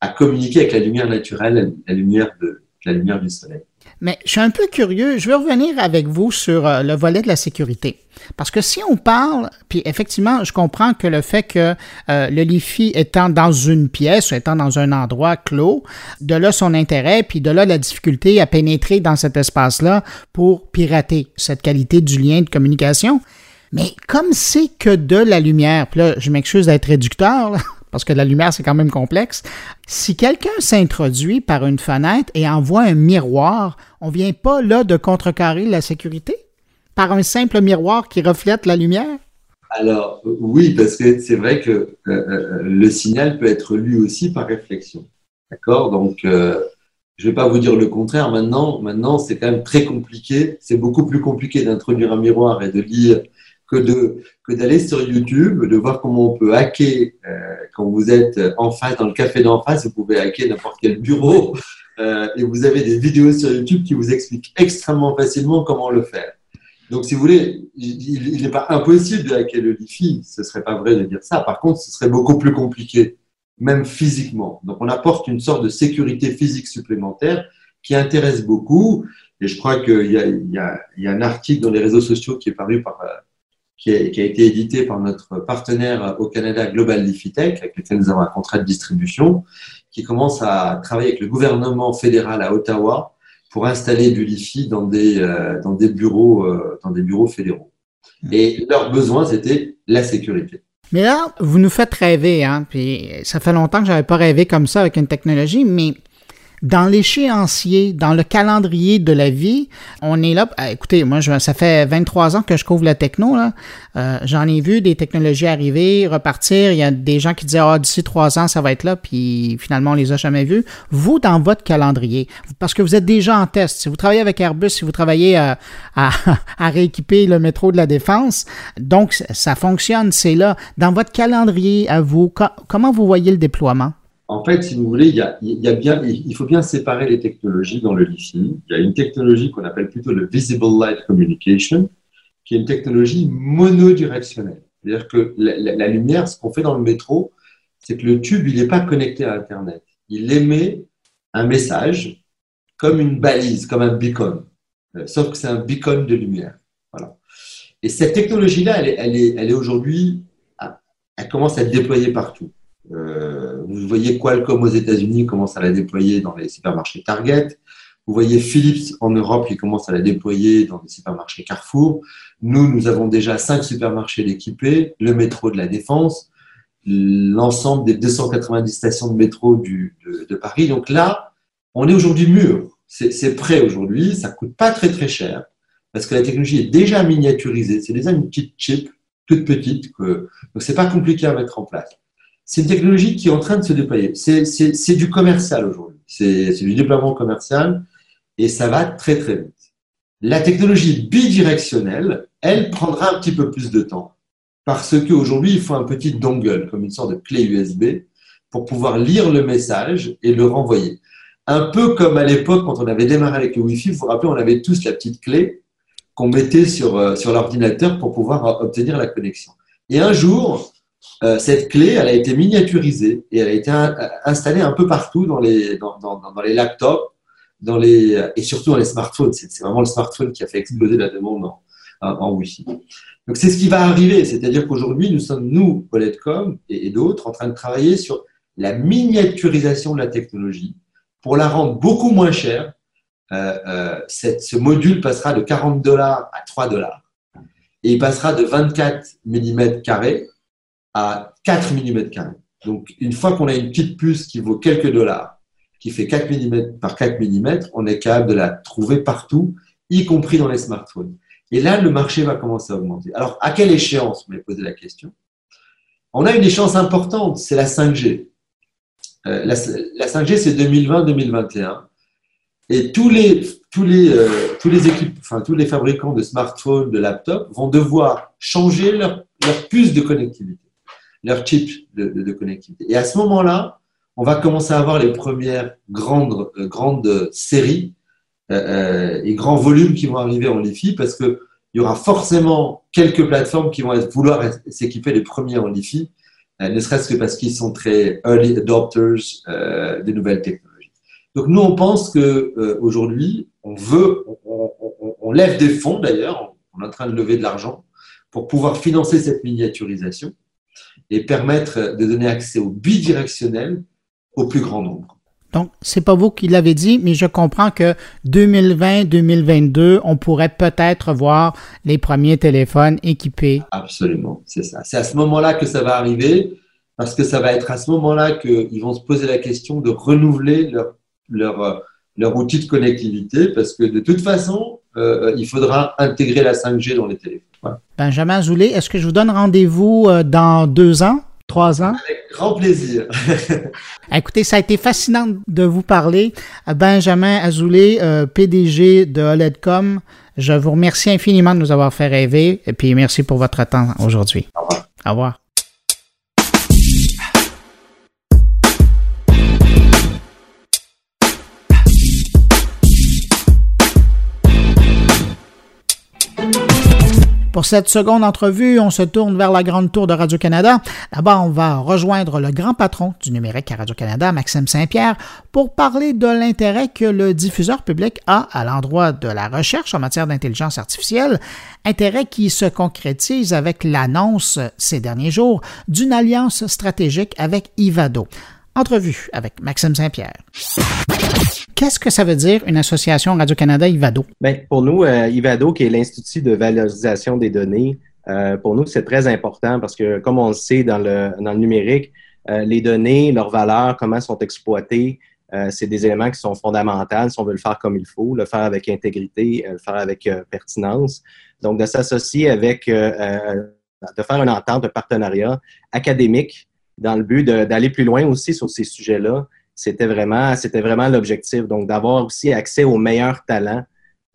à communiquer avec la lumière naturelle, la lumière, de, la lumière du soleil. Mais je suis un peu curieux. Je veux revenir avec vous sur euh, le volet de la sécurité. Parce que si on parle, puis effectivement, je comprends que le fait que euh, le LiFi étant dans une pièce, étant dans un endroit clos, de là son intérêt, puis de là la difficulté à pénétrer dans cet espace-là pour pirater cette qualité du lien de communication. Mais comme c'est que de la lumière, puis là, je m'excuse d'être réducteur, là, parce que la lumière, c'est quand même complexe. Si quelqu'un s'introduit par une fenêtre et envoie un miroir, on vient pas là de contrecarrer la sécurité? Par un simple miroir qui reflète la lumière? Alors, oui, parce que c'est vrai que euh, euh, le signal peut être lu aussi par réflexion. D'accord? Donc, euh, je ne vais pas vous dire le contraire. Maintenant, maintenant c'est quand même très compliqué. C'est beaucoup plus compliqué d'introduire un miroir et de lire que de que d'aller sur YouTube, de voir comment on peut hacker euh, quand vous êtes en face dans le café d'en face, vous pouvez hacker n'importe quel bureau <laughs> euh, et vous avez des vidéos sur YouTube qui vous expliquent extrêmement facilement comment le faire. Donc, si vous voulez, il n'est pas impossible de hacker le Wi-Fi, ce serait pas vrai de dire ça. Par contre, ce serait beaucoup plus compliqué, même physiquement. Donc, on apporte une sorte de sécurité physique supplémentaire qui intéresse beaucoup. Et je crois qu'il y y, y a un article dans les réseaux sociaux qui est paru par qui a, été édité par notre partenaire au Canada Global Lifitech, avec lequel nous avons un contrat de distribution, qui commence à travailler avec le gouvernement fédéral à Ottawa pour installer du LiFi dans des, euh, dans des, bureaux, euh, dans des bureaux fédéraux. Mmh. Et leur besoin, c'était la sécurité. Mais là, vous nous faites rêver, hein, puis ça fait longtemps que j'avais pas rêvé comme ça avec une technologie, mais dans l'échéancier, dans le calendrier de la vie, on est là. Ah, écoutez, moi, je, ça fait 23 ans que je couvre la techno. Euh, J'en ai vu des technologies arriver, repartir. Il y a des gens qui disaient ah d'ici trois ans ça va être là, puis finalement on les a jamais vus. Vous, dans votre calendrier, parce que vous êtes déjà en test. Si vous travaillez avec Airbus, si vous travaillez euh, à, <laughs> à, rééquiper le métro de la défense, donc ça fonctionne, c'est là. Dans votre calendrier à vous, comment vous voyez le déploiement? En fait, si vous voulez, il, y a, bien, il faut bien séparer les technologies dans le LiFi. Il y a une technologie qu'on appelle plutôt le Visible Light Communication, qui est une technologie monodirectionnelle. C'est-à-dire que la, lumière, ce qu'on fait dans le métro, c'est que le tube, il n'est pas connecté à Internet. Il émet un message comme une balise, comme un beacon. Euh, sauf que c'est un beacon de lumière. Voilà. Et cette technologie-là, elle est, aujourd'hui, elle commence à être déployée partout. Euh, vous voyez Qualcomm aux États-Unis commence à la déployer dans les supermarchés Target. Vous voyez Philips en Europe qui commence à la déployer dans les supermarchés Carrefour. Nous, nous avons déjà cinq supermarchés équipés, le métro de la Défense, l'ensemble des 290 stations de métro de, Paris. Donc là, on est aujourd'hui mûr. C'est prêt aujourd'hui. Ça coûte pas très très cher parce que la technologie est déjà miniaturisée. C'est déjà une petite chip toute petite que donc c'est pas compliqué à mettre en place c'est une technologie qui est en train de se déployer. C'est du commercial aujourd'hui. C'est du déploiement commercial et ça va très très vite. La technologie bidirectionnelle, elle prendra un petit peu plus de temps parce qu'aujourd'hui, il faut un petit dongle, comme une sorte de clé USB, pour pouvoir lire le message et le renvoyer. Un peu comme à l'époque, quand on avait démarré avec le Wi-Fi, vous vous rappelez, on avait tous la petite clé qu'on mettait sur, euh, sur l'ordinateur pour pouvoir obtenir la connexion. Et un jour, euh, cette clé, elle a été miniaturisée et elle a été installée un peu partout dans les, dans, les laptops dans les, et surtout dans les smartphones. C'est vraiment le smartphone qui a fait exploser la demande en, Wi-Fi. Donc c'est ce qui va arriver, c'est-à-dire qu'aujourd'hui, nous sommes, nous, Poletcom et, d'autres, en train de travailler sur la miniaturisation de la technologie pour la rendre beaucoup moins chère. Euh, euh, ce module passera de 40 dollars à 3 dollars et il passera de 24 mm à 4 mm. Donc, une fois qu'on a une petite puce qui vaut quelques dollars, qui fait 4 mm par 4 mm, on est capable de la trouver partout, y compris dans les smartphones. Et là, le marché va commencer à augmenter. Alors, à quelle échéance Vous m'avez posé la question? On a une échéance importante, c'est la 5G. Euh, la, 5G, c'est 2020-2021. Et tous les, tous les, euh, tous les équipes, enfin, tous les fabricants de smartphones, de laptops vont devoir changer leur, leur puce de connectivité leur chip de, connectivité. Et à ce moment-là, on va commencer à avoir les premières grandes, euh, grandes séries euh, euh, et grands volumes qui vont arriver en LiFi parce qu'il y aura forcément quelques plateformes qui vont vouloir s'équiper les premiers en LiFi ne serait-ce que parce qu'ils sont très early adopters des nouvelles technologies. Donc nous, on pense que aujourd'hui, on veut, on, lève des fonds d'ailleurs, on est en train de lever de l'argent pour pouvoir financer cette miniaturisation et permettre de donner accès au bidirectionnel au plus grand nombre. Donc, c'est pas vous qui l'avez dit, mais je comprends que 2020-2022, on pourrait peut-être voir les premiers téléphones équipés. Absolument, c'est ça. C'est à ce moment-là que ça va arriver, parce que ça va être à ce moment-là qu'ils vont se poser la question de renouveler leur, leur, leur outil de connectivité, parce que de toute façon, euh, il faudra intégrer la 5G dans les téléphones. Benjamin Azoulay, est-ce que je vous donne rendez-vous euh, dans deux ans, trois ans? Avec grand plaisir. <laughs> Écoutez, ça a été fascinant de vous parler. Benjamin Azoulay, euh, PDG de OLEDCOM, je vous remercie infiniment de nous avoir fait rêver et puis merci pour votre temps aujourd'hui. Au revoir. Au revoir. Pour cette seconde entrevue, on se tourne vers la grande tour de Radio-Canada. D'abord, on va rejoindre le grand patron du numérique à Radio-Canada, Maxime Saint-Pierre, pour parler de l'intérêt que le diffuseur public a à l'endroit de la recherche en matière d'intelligence artificielle, intérêt qui se concrétise avec l'annonce ces derniers jours d'une alliance stratégique avec Ivado. Entrevue avec Maxime Saint-Pierre. Qu'est-ce que ça veut dire une association Radio-Canada Ivado? Bien, pour nous, euh, Ivado, qui est l'Institut de valorisation des données, euh, pour nous, c'est très important parce que, comme on le sait dans le, dans le numérique, euh, les données, leurs valeurs, comment elles sont exploitées, c'est des éléments qui sont fondamentaux si on veut le faire comme il faut, le faire avec intégrité, le faire avec pertinence. Donc, de s'associer avec, de faire une entente, un partenariat académique dans le but d'aller plus loin aussi sur ces sujets-là. C'était vraiment, c'était vraiment l'objectif. Donc, d'avoir aussi accès aux meilleurs talents.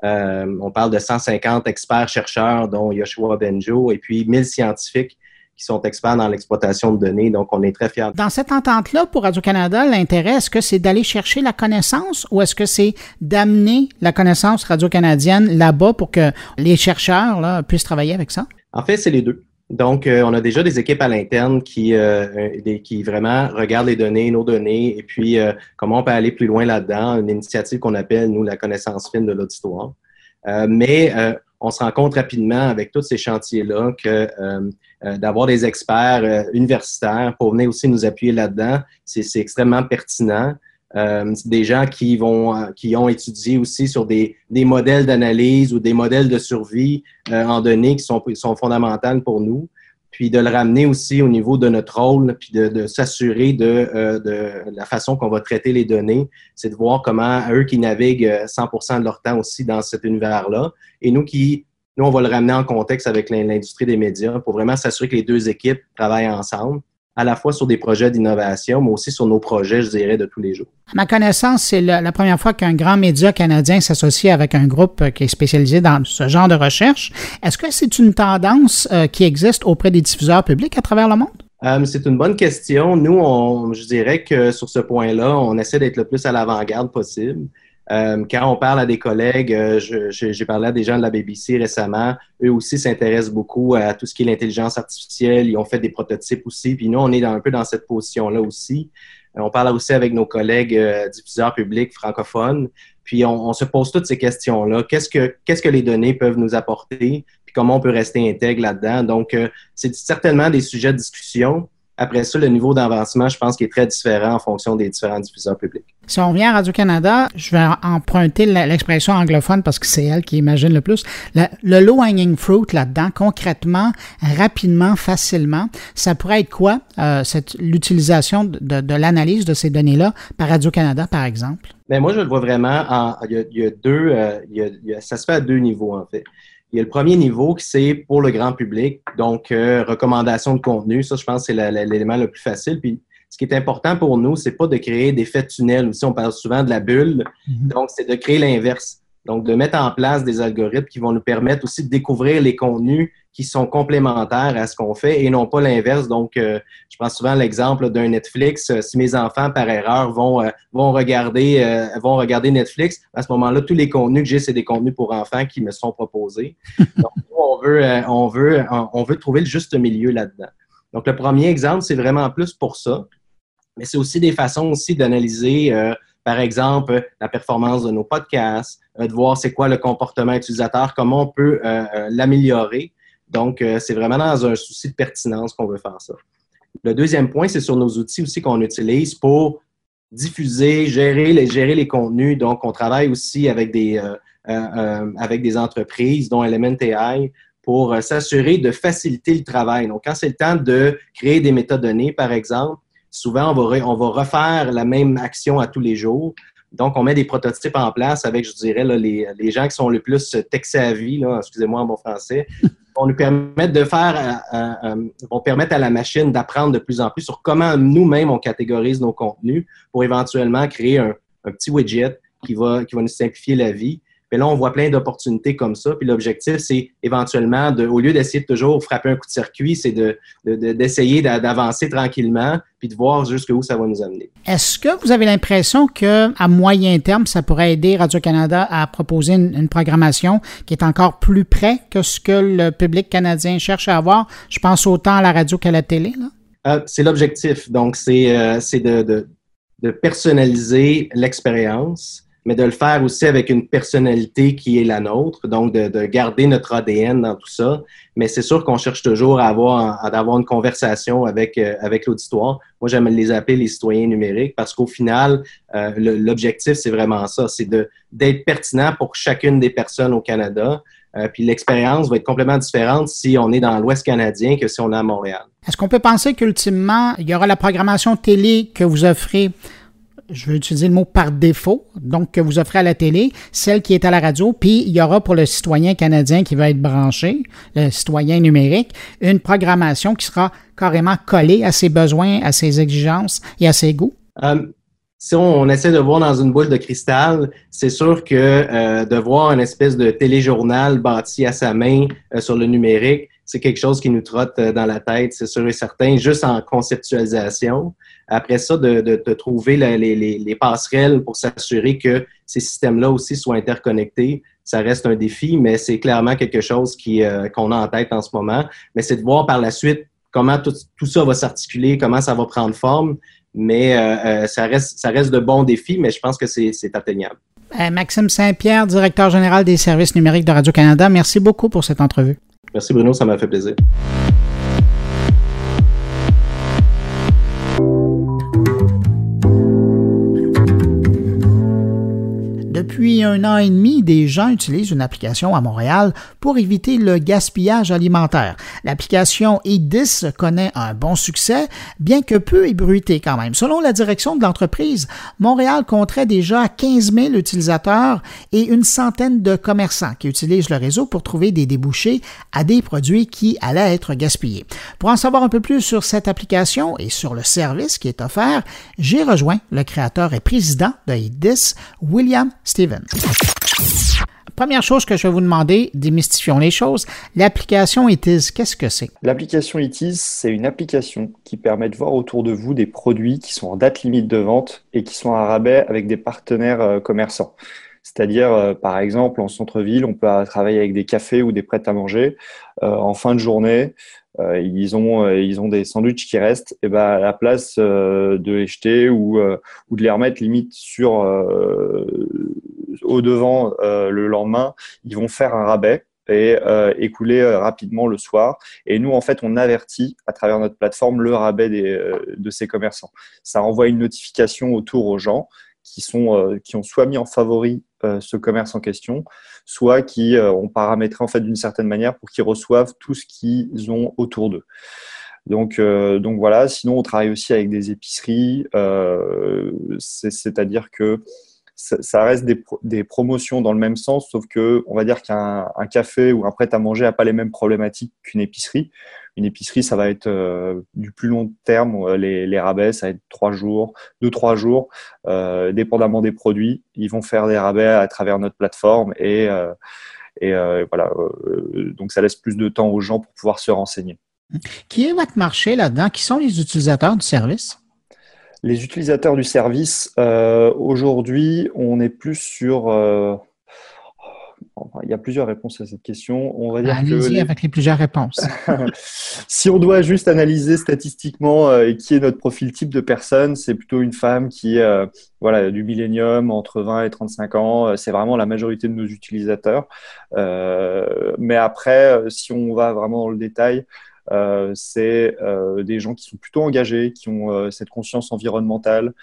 Euh, on parle de 150 experts-chercheurs, dont Yoshua Benjo, et puis 1000 scientifiques qui sont experts dans l'exploitation de données. Donc, on est très fiers. Dans cette entente-là, pour Radio-Canada, l'intérêt, est-ce que c'est d'aller chercher la connaissance ou est-ce que c'est d'amener la connaissance radio-canadienne là-bas pour que les chercheurs là, puissent travailler avec ça? En fait, c'est les deux. Donc, euh, on a déjà des équipes à l'interne qui, euh, qui vraiment regardent les données, nos données, et puis euh, comment on peut aller plus loin là-dedans, une initiative qu'on appelle, nous, la connaissance fine de l'auditoire. mais on se rend compte rapidement avec tous ces chantiers-là que d'avoir des experts universitaires pour venir aussi nous appuyer là-dedans, c'est extrêmement pertinent. Euh, des gens qui vont euh, qui ont étudié aussi sur des, des modèles d'analyse ou des modèles de survie euh, en données qui sont, sont fondamentales pour nous. Puis de le ramener aussi au niveau de notre rôle, puis de, de s'assurer de, de, la façon qu'on va traiter les données, c'est de voir comment eux qui naviguent 100% de leur temps aussi dans cet univers-là, et nous qui nous, on va le ramener en contexte avec l'industrie des médias pour vraiment s'assurer que les deux équipes travaillent ensemble à la fois sur des projets d'innovation, mais aussi sur nos projets, je dirais, de tous les jours. À ma connaissance, c'est la, première fois qu'un grand média canadien s'associe avec un groupe qui est spécialisé dans ce genre de recherche. Est-ce que c'est une tendance euh, qui existe auprès des diffuseurs publics à travers le monde? Euh, c'est une bonne question. Nous, on, je dirais que sur ce point-là, on essaie d'être le plus à l'avant-garde possible. Euh, quand on parle à des collègues, euh, j'ai parlé à des gens de la BBC récemment, eux aussi s'intéressent beaucoup à tout ce qui est l'intelligence artificielle, ils ont fait des prototypes aussi, puis nous, on est un peu dans cette position-là aussi. Euh, on parle aussi avec nos collègues diffuseurs publics francophones, puis on, se pose toutes ces questions-là. Qu'est-ce que, qu'est-ce que les données peuvent nous apporter, puis comment on peut rester intègre là-dedans? Donc, c'est certainement des sujets de discussion. Après ça, le niveau d'avancement, je pense qu'il est très différent en fonction des différents diffuseurs publics. Si on revient à Radio-Canada, je vais emprunter l'expression anglophone parce que c'est elle qui imagine le plus. Le, low-hanging fruit là-dedans, concrètement, rapidement, facilement, ça pourrait être quoi, euh, l'utilisation de, l'analyse de ces données-là par Radio-Canada, par exemple? Bien, moi, je le vois vraiment en. Il y a, deux. Euh, ça se fait à deux niveaux, en fait. Il y a le premier niveau qui c'est pour le grand public, donc euh, recommandation de contenu. Ça, je pense, c'est l'élément le plus facile. Puis, ce qui est important pour nous, c'est pas de créer des faits tunnels. Aussi, on parle souvent de la bulle. Mm-hmm. Donc, c'est de créer l'inverse. Donc, de mettre en place des algorithmes qui vont nous permettre aussi de découvrir les contenus qui sont complémentaires à ce qu'on fait et non pas l'inverse. Donc, euh, je prends souvent l'exemple d'un Netflix. Si mes enfants, par erreur, vont, euh, vont, regarder, euh, vont regarder Netflix, à ce moment-là, tous les contenus que j'ai, c'est des contenus pour enfants qui me sont proposés. <laughs> Donc, on veut, on, veut, on veut trouver le juste milieu là-dedans. Donc, le premier exemple, c'est vraiment plus pour ça. Mais c'est aussi des façons aussi d'analyser, euh, par exemple, la performance de nos podcasts, euh, de voir c'est quoi le comportement utilisateur, comment on peut euh, l'améliorer. Donc, c'est vraiment dans un souci de pertinence qu'on veut faire ça. Le deuxième point, c'est sur nos outils aussi qu'on utilise pour diffuser, gérer les, gérer les contenus. Donc, on travaille aussi avec des, avec des entreprises, dont Element AI, pour s'assurer de faciliter le travail. Donc, quand c'est le temps de créer des métadonnées, par exemple, souvent, on va, on va refaire la même action à tous les jours. Donc, on met des prototypes en place avec, je dirais, les, les, gens qui sont le plus texés à vie, excusez-moi en bon français, vont nous permettre de faire, euh, euh, euh, vont permettre à la machine d'apprendre de plus en plus sur comment nous-mêmes on catégorise nos contenus pour éventuellement créer un, un petit widget qui va, qui va nous simplifier la vie. Mais là, on voit plein d'opportunités comme ça. Puis l'objectif, c'est éventuellement, de, au lieu d'essayer de toujours frapper un coup de circuit, c'est d'essayer de, d'avancer tranquillement puis de voir jusqu'où ça va nous amener. Est-ce que vous avez l'impression qu'à moyen terme, ça pourrait aider Radio-Canada à proposer une, programmation qui est encore plus près que ce que le public canadien cherche à avoir? Je pense autant à la radio qu'à la télé. Euh, c'est l'objectif. Donc, c'est euh, de, de personnaliser l'expérience mais de le faire aussi avec une personnalité qui est la nôtre, donc de, garder notre ADN dans tout ça. Mais c'est sûr qu'on cherche toujours à avoir, à avoir une conversation avec, euh, avec l'auditoire. Moi, j'aime les appeler les citoyens numériques parce qu'au final, euh, l'objectif, c'est vraiment ça, c'est d'être pertinent pour chacune des personnes au Canada. Euh, puis l'expérience va être complètement différente si on est dans l'Ouest canadien que si on est à Montréal. Est-ce qu'on peut penser qu'ultimement, il y aura la programmation télé que vous offrez je vais utiliser le mot par défaut, donc que vous offrez à la télé, celle qui est à la radio, puis il y aura pour le citoyen canadien qui va être branché, le citoyen numérique, une programmation qui sera carrément collée à ses besoins, à ses exigences et à ses goûts? Euh, si on, essaie de voir dans une boule de cristal, c'est sûr que euh, de voir une espèce de téléjournal bâti à sa main euh, sur le numérique, c'est quelque chose qui nous trotte dans la tête, c'est sûr et certain, juste en conceptualisation. Après ça, de, de, trouver les, passerelles pour s'assurer que ces systèmes-là aussi soient interconnectés, ça reste un défi, mais c'est clairement quelque chose euh, qu'on a en tête en ce moment. Mais c'est de voir par la suite comment tout, ça va s'articuler, comment ça va prendre forme. Mais euh, euh, ça, reste, ça reste de bons défis, mais je pense que c'est, c'est atteignable. Maxime Saint-Pierre, directeur général des services numériques de Radio-Canada, merci beaucoup pour cette entrevue. Merci Bruno, ça m'a fait plaisir. Depuis un an et demi, des gens utilisent une application à Montréal pour éviter le gaspillage alimentaire. L'application EDIS connaît un bon succès, bien que peu ébruité quand même. Selon la direction de l'entreprise, Montréal compterait déjà 15 000 utilisateurs et une centaine de commerçants qui utilisent le réseau pour trouver des débouchés à des produits qui allaient être gaspillés. Pour en savoir un peu plus sur cette application et sur le service qui est offert, j'ai rejoint le créateur et président de EDIS, William Steven. Première chose que je vais vous demander, démystifions les choses. L'application ITIS, qu'est-ce que c'est? L'application ITIS, c'est une application qui permet de voir autour de vous des produits qui sont en date limite de vente et qui sont à rabais avec des partenaires euh, commerçants. C'est-à-dire, euh, par exemple, en centre-ville, on peut travailler avec des cafés ou des prêts à manger. Euh, en fin de journée, ils, ont, ils ont des sandwichs qui restent. Et ben, à la place de les jeter ou, ou de les remettre limite sur au devant euh, le lendemain, ils vont faire un rabais et euh, écouler euh, rapidement le soir. Et nous, en fait, on avertit à travers notre plateforme le rabais de ces commerçants. Ça envoie une notification autour aux gens qui, sont, qui ont soit mis en favori ce commerce en question, soit qui ont paramétré en fait d'une certaine manière pour qu'ils reçoivent tout ce qu'ils ont autour d'eux. Donc, donc voilà. Sinon, on travaille aussi avec des épiceries, c'est-à-dire que ça, reste des, promotions dans le même sens, sauf que on va dire qu'un café ou un prêt à manger n'a pas les mêmes problématiques qu'une épicerie. Une épicerie, ça va être euh, du plus long terme, euh, les, rabais, ça va être trois jours, deux, trois jours, euh, dépendamment des produits. Ils vont faire des rabais à travers notre plateforme et, et voilà. donc ça laisse plus de temps aux gens pour pouvoir se renseigner. Qui est votre marché là-dedans? Qui sont les utilisateurs du service? Les utilisateurs du service, aujourd'hui, on est plus sur, il y a plusieurs réponses à cette question. On va dire Allez-y avec les plusieurs réponses. <laughs> si on doit juste analyser statistiquement euh, qui est notre profil type de personne, c'est plutôt une femme qui euh, voilà du millénium entre 20 et 35 ans. Euh, c'est vraiment la majorité de nos utilisateurs. mais après, si on va vraiment dans le détail, c'est des gens qui sont plutôt engagés, qui ont cette conscience environnementale,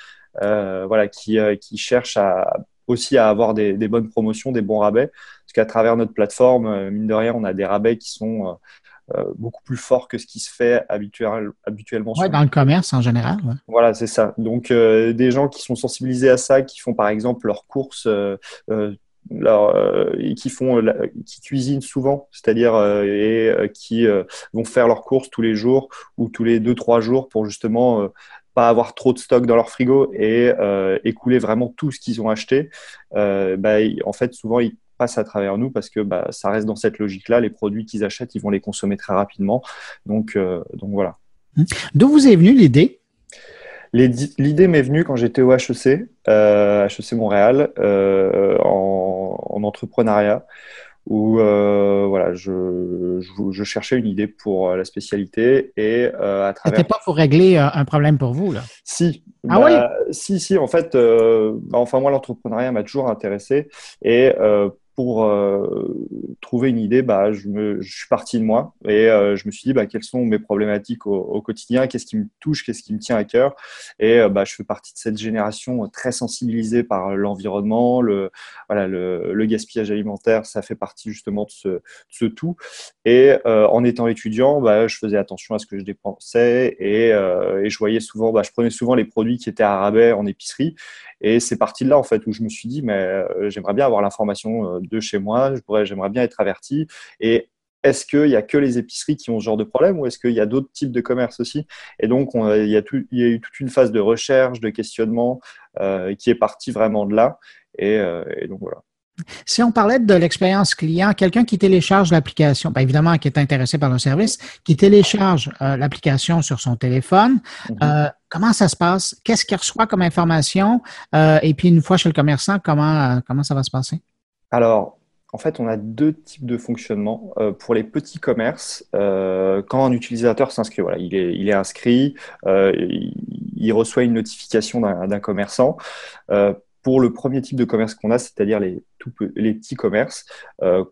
voilà, qui, qui cherchent à aussi à avoir des, bonnes promotions, des bons rabais. Parce qu'à travers notre plateforme, euh, mine de rien, on a des rabais qui sont euh, euh, beaucoup plus forts que ce qui se fait habituellement. Oui, dans le commerce en général. Voilà, c'est ça. Donc, des gens qui sont sensibilisés à ça, qui font par exemple leurs courses. qui font qui cuisinent souvent c'est-à-dire et qui vont faire leurs courses tous les jours ou tous les deux trois jours pour justement pas avoir trop de stock dans leur frigo et euh, écouler vraiment tout ce qu'ils ont acheté, euh, bah, en fait, souvent, ils passent à travers nous parce que bah, ça reste dans cette logique-là. Les produits qu'ils achètent, ils vont les consommer très rapidement. Donc, euh, donc voilà. D'où vous est venue l'idée? L'idée m'est venue quand j'étais au HEC, HEC Montréal, en, en, entrepreneuriat, où euh, voilà, je, je, cherchais une idée pour euh, la spécialité et euh, à travers. C'était pas pour régler un problème pour vous là? Si. Ah oui? Bah, si si en fait, euh, bah, enfin moi l'entrepreneuriat m'a toujours intéressé et pour euh, trouver une idée, bah, je, suis parti de moi et euh, je me suis dit bah, quelles sont mes problématiques au, quotidien, qu'est-ce qui me touche, qu'est-ce qui me tient à cœur? Et euh, bah, je fais partie de cette génération très sensibilisée par l'environnement, le, voilà, le, gaspillage alimentaire, ça fait partie justement de ce, tout. Et en étant étudiant, bah, je faisais attention à ce que je dépensais et, et je voyais souvent, bah, je prenais souvent les produits qui étaient à rabais en épicerie. Et c'est parti de là en fait où je me suis dit mais j'aimerais bien avoir l'information de chez moi, j'aimerais bien être averti. Et est-ce qu'il n'y a que les épiceries qui ont ce genre de problème ou est-ce qu'il y a d'autres types de commerce aussi? Et donc, il, y a eu toute une phase de recherche, de questionnement euh, qui est partie vraiment de là. Euh, et, donc, voilà. Si on parlait de l'expérience client, quelqu'un qui télécharge l'application, bien évidemment qui est intéressé par le service, qui télécharge euh, l'application sur son téléphone, mm-hmm. comment ça se passe? Qu'est-ce qu'il reçoit comme information? et puis une fois chez le commerçant, comment, comment ça va se passer? Alors, en fait, on a deux types de fonctionnement. Euh, pour les petits commerces, euh, quand un utilisateur s'inscrit, voilà, il est, inscrit, euh, il, reçoit une notification d'un commerçant. pour le premier type de commerce qu'on a, c'est-à-dire les, les petits commerces,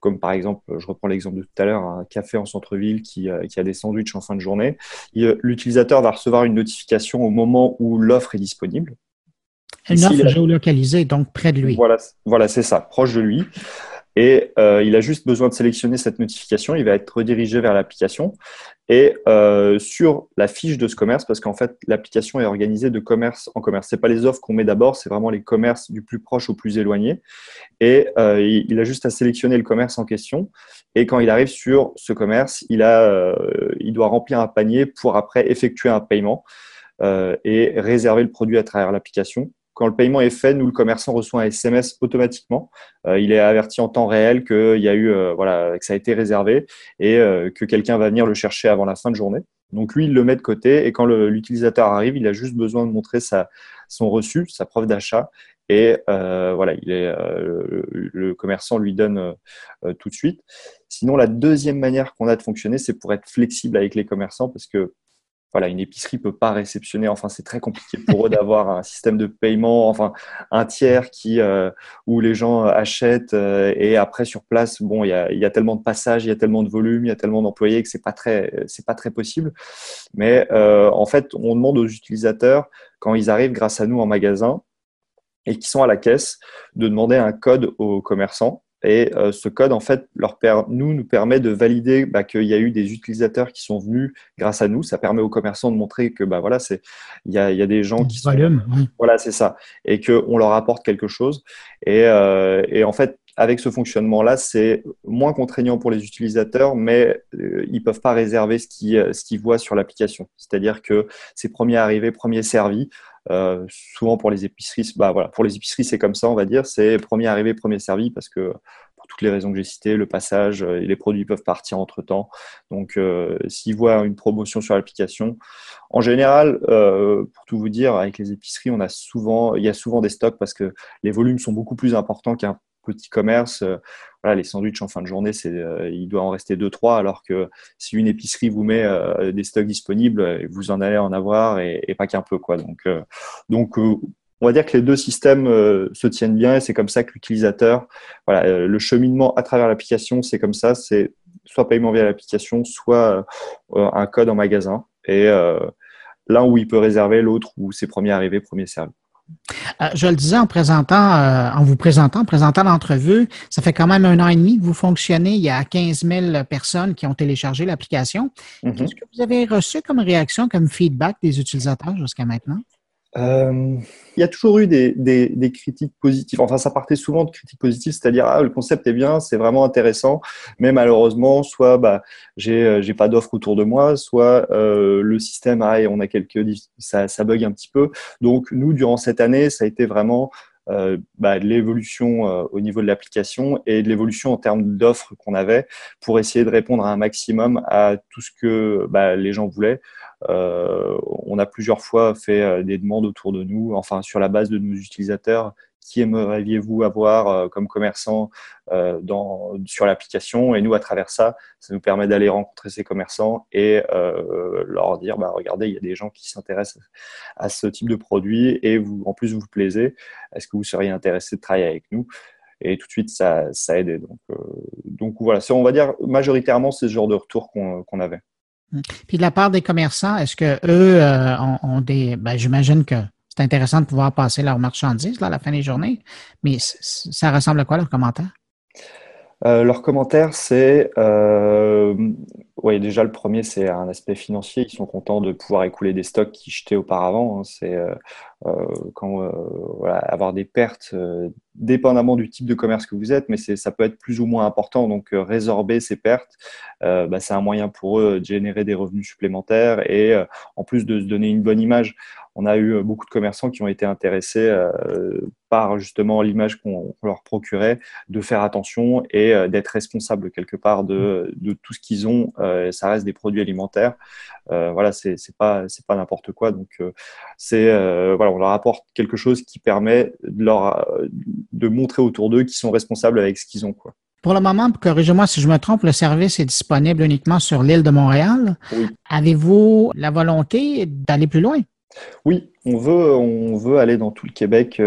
comme par exemple, je reprends l'exemple de tout à l'heure, un café en centre-ville qui, qui, a des sandwichs en fin de journée, l'utilisateur va recevoir une notification au moment où l'offre est disponible. Une offre géolocalisée, donc près de lui. Voilà, voilà c'est ça, proche de lui. Et euh, il a juste besoin de sélectionner cette notification. Il va être redirigé vers l'application. Et euh, sur la fiche de ce commerce, parce qu'en fait, l'application est organisée de commerce en commerce. Ce pas les offres qu'on met d'abord, c'est vraiment les commerces du plus proche au plus éloigné. Et euh, il a juste à sélectionner le commerce en question. Et quand il arrive sur ce commerce, il, a, il doit remplir un panier pour après effectuer un paiement et réserver le produit à travers l'application quand le paiement est fait, nous, le commerçant reçoit un SMS automatiquement. Euh, il est averti en temps réel qu'il y a eu, euh, voilà, que ça a été réservé et euh, que quelqu'un va venir le chercher avant la fin de journée. Donc lui, il le met de côté et quand l'utilisateur arrive, il a juste besoin de montrer son reçu, sa preuve d'achat et voilà, le, commerçant lui donne tout de suite. Sinon, la deuxième manière qu'on a de fonctionner, c'est pour être flexible avec les commerçants parce que voilà, une épicerie peut pas réceptionner. Enfin, c'est très compliqué pour eux d'avoir un système de paiement, enfin un tiers qui euh, où les gens achètent euh, et après sur place, bon, il y a, tellement de passages, il y a tellement de volume, il y a tellement d'employés que c'est pas très pas très possible. Mais euh, en fait, on demande aux utilisateurs quand ils arrivent grâce à nous en magasin et qui sont à la caisse de demander un code aux commerçants et euh, ce code, en fait, leur nous, nous permet de valider bah, qu'il y a eu des utilisateurs qui sont venus grâce à nous. Ça permet aux commerçants de montrer que bah, voilà, c'est il y a, y a, des gens qui sont voilà, c'est ça, et qu'on leur apporte quelque chose. Et, euh, et en fait, avec ce fonctionnement-là, c'est moins contraignant pour les utilisateurs, mais euh, ils peuvent pas réserver ce qu'ils ce qu'ils voient sur l'application. C'est-à-dire que c'est premier arrivé, premier servi. Euh, souvent pour les épiceries, bah voilà, pour les épiceries c'est comme ça, on va dire, c'est premier arrivé, premier servi parce que pour toutes les raisons que j'ai citées, le passage euh, et les produits peuvent partir entre temps. Donc euh, s'ils voient une promotion sur l'application, en général, pour tout vous dire, avec les épiceries, on a souvent, il y a souvent des stocks parce que les volumes sont beaucoup plus importants qu'un petit commerce. Les sandwichs en fin de journée, c'est, il doit en rester deux trois, alors que si une épicerie vous met des stocks disponibles, vous en allez en avoir et, pas qu'un peu quoi. Donc, on va dire que les deux systèmes euh, se tiennent bien et c'est comme ça que l'utilisateur, euh, le cheminement à travers l'application, c'est comme ça, c'est soit paiement via l'application, soit euh, un code en magasin et l'un où il peut réserver, l'autre où c'est premier arrivé, premier servi. Je le disais en présentant, en vous présentant, en présentant l'entrevue, ça fait quand même un an et demi que vous fonctionnez. Il y a 15 000 personnes qui ont téléchargé l'application. Mm-hmm. Qu'est-ce que vous avez reçu comme réaction, comme feedback des utilisateurs jusqu'à maintenant? Euh, il y a toujours eu des, des, critiques positives. Enfin, ça partait souvent de critiques positives, c'est-à-dire ah le concept est bien, c'est vraiment intéressant, mais malheureusement, soit bah j'ai euh, pas d'offre autour de moi, soit euh, le système ah, on a quelques ça ça bug un petit peu. Donc nous durant cette année, ça a été vraiment euh, bah, l'évolution euh, au niveau de l'application et de l'évolution en termes d'offres qu'on avait pour essayer de répondre à un maximum à tout ce que bah, les gens voulaient. Euh, on a plusieurs fois fait euh, des demandes autour de nous, enfin sur la base de nos utilisateurs, qui aimeriez-vous avoir euh, comme commerçant dans, sur l'application Et nous, à travers ça, ça nous permet d'aller rencontrer ces commerçants et leur dire, bah, regardez, il y a des gens qui s'intéressent à ce type de produit et vous, en plus, vous plaisez. Est-ce que vous seriez intéressé de travailler avec nous? Et tout de suite ça, ça a aidé. Donc, voilà, on va dire majoritairement c'est ce genre de retour qu'on avait. Hum. Puis de la part des commerçants, est-ce que eux euh, ont, des. Ben, J'imagine que c'est intéressant de pouvoir passer leurs marchandises là, à la fin des journées, mais ça ressemble à quoi leurs commentaires? Euh, leur commentaire, c'est euh, déjà le premier, c'est un aspect financier. Ils sont contents de pouvoir écouler des stocks qui jetaient auparavant. Hein. C'est euh, euh quand euh, avoir des pertes, dépendamment du type de commerce que vous êtes, mais ça peut être plus ou moins important. Donc résorber ces pertes, bah, c'est un moyen pour eux de générer des revenus supplémentaires et en plus de se donner une bonne image on a eu beaucoup de commerçants qui ont été intéressés par justement l'image qu'on leur procurait, de faire attention et d'être responsables quelque part de, de tout ce qu'ils ont euh, ça reste des produits alimentaires. Euh, voilà, c'est pas c'est pas n'importe quoi. Donc euh, c'est voilà, on leur apporte quelque chose qui permet de leur de montrer autour d'eux qu'ils sont responsables avec ce qu'ils ont quoi. Pour le moment, corrigez-moi si je me trompe, le service est disponible uniquement sur l'île de Montréal. Avez-vous la volonté d'aller plus loin? Oui, on veut, aller dans tout le Québec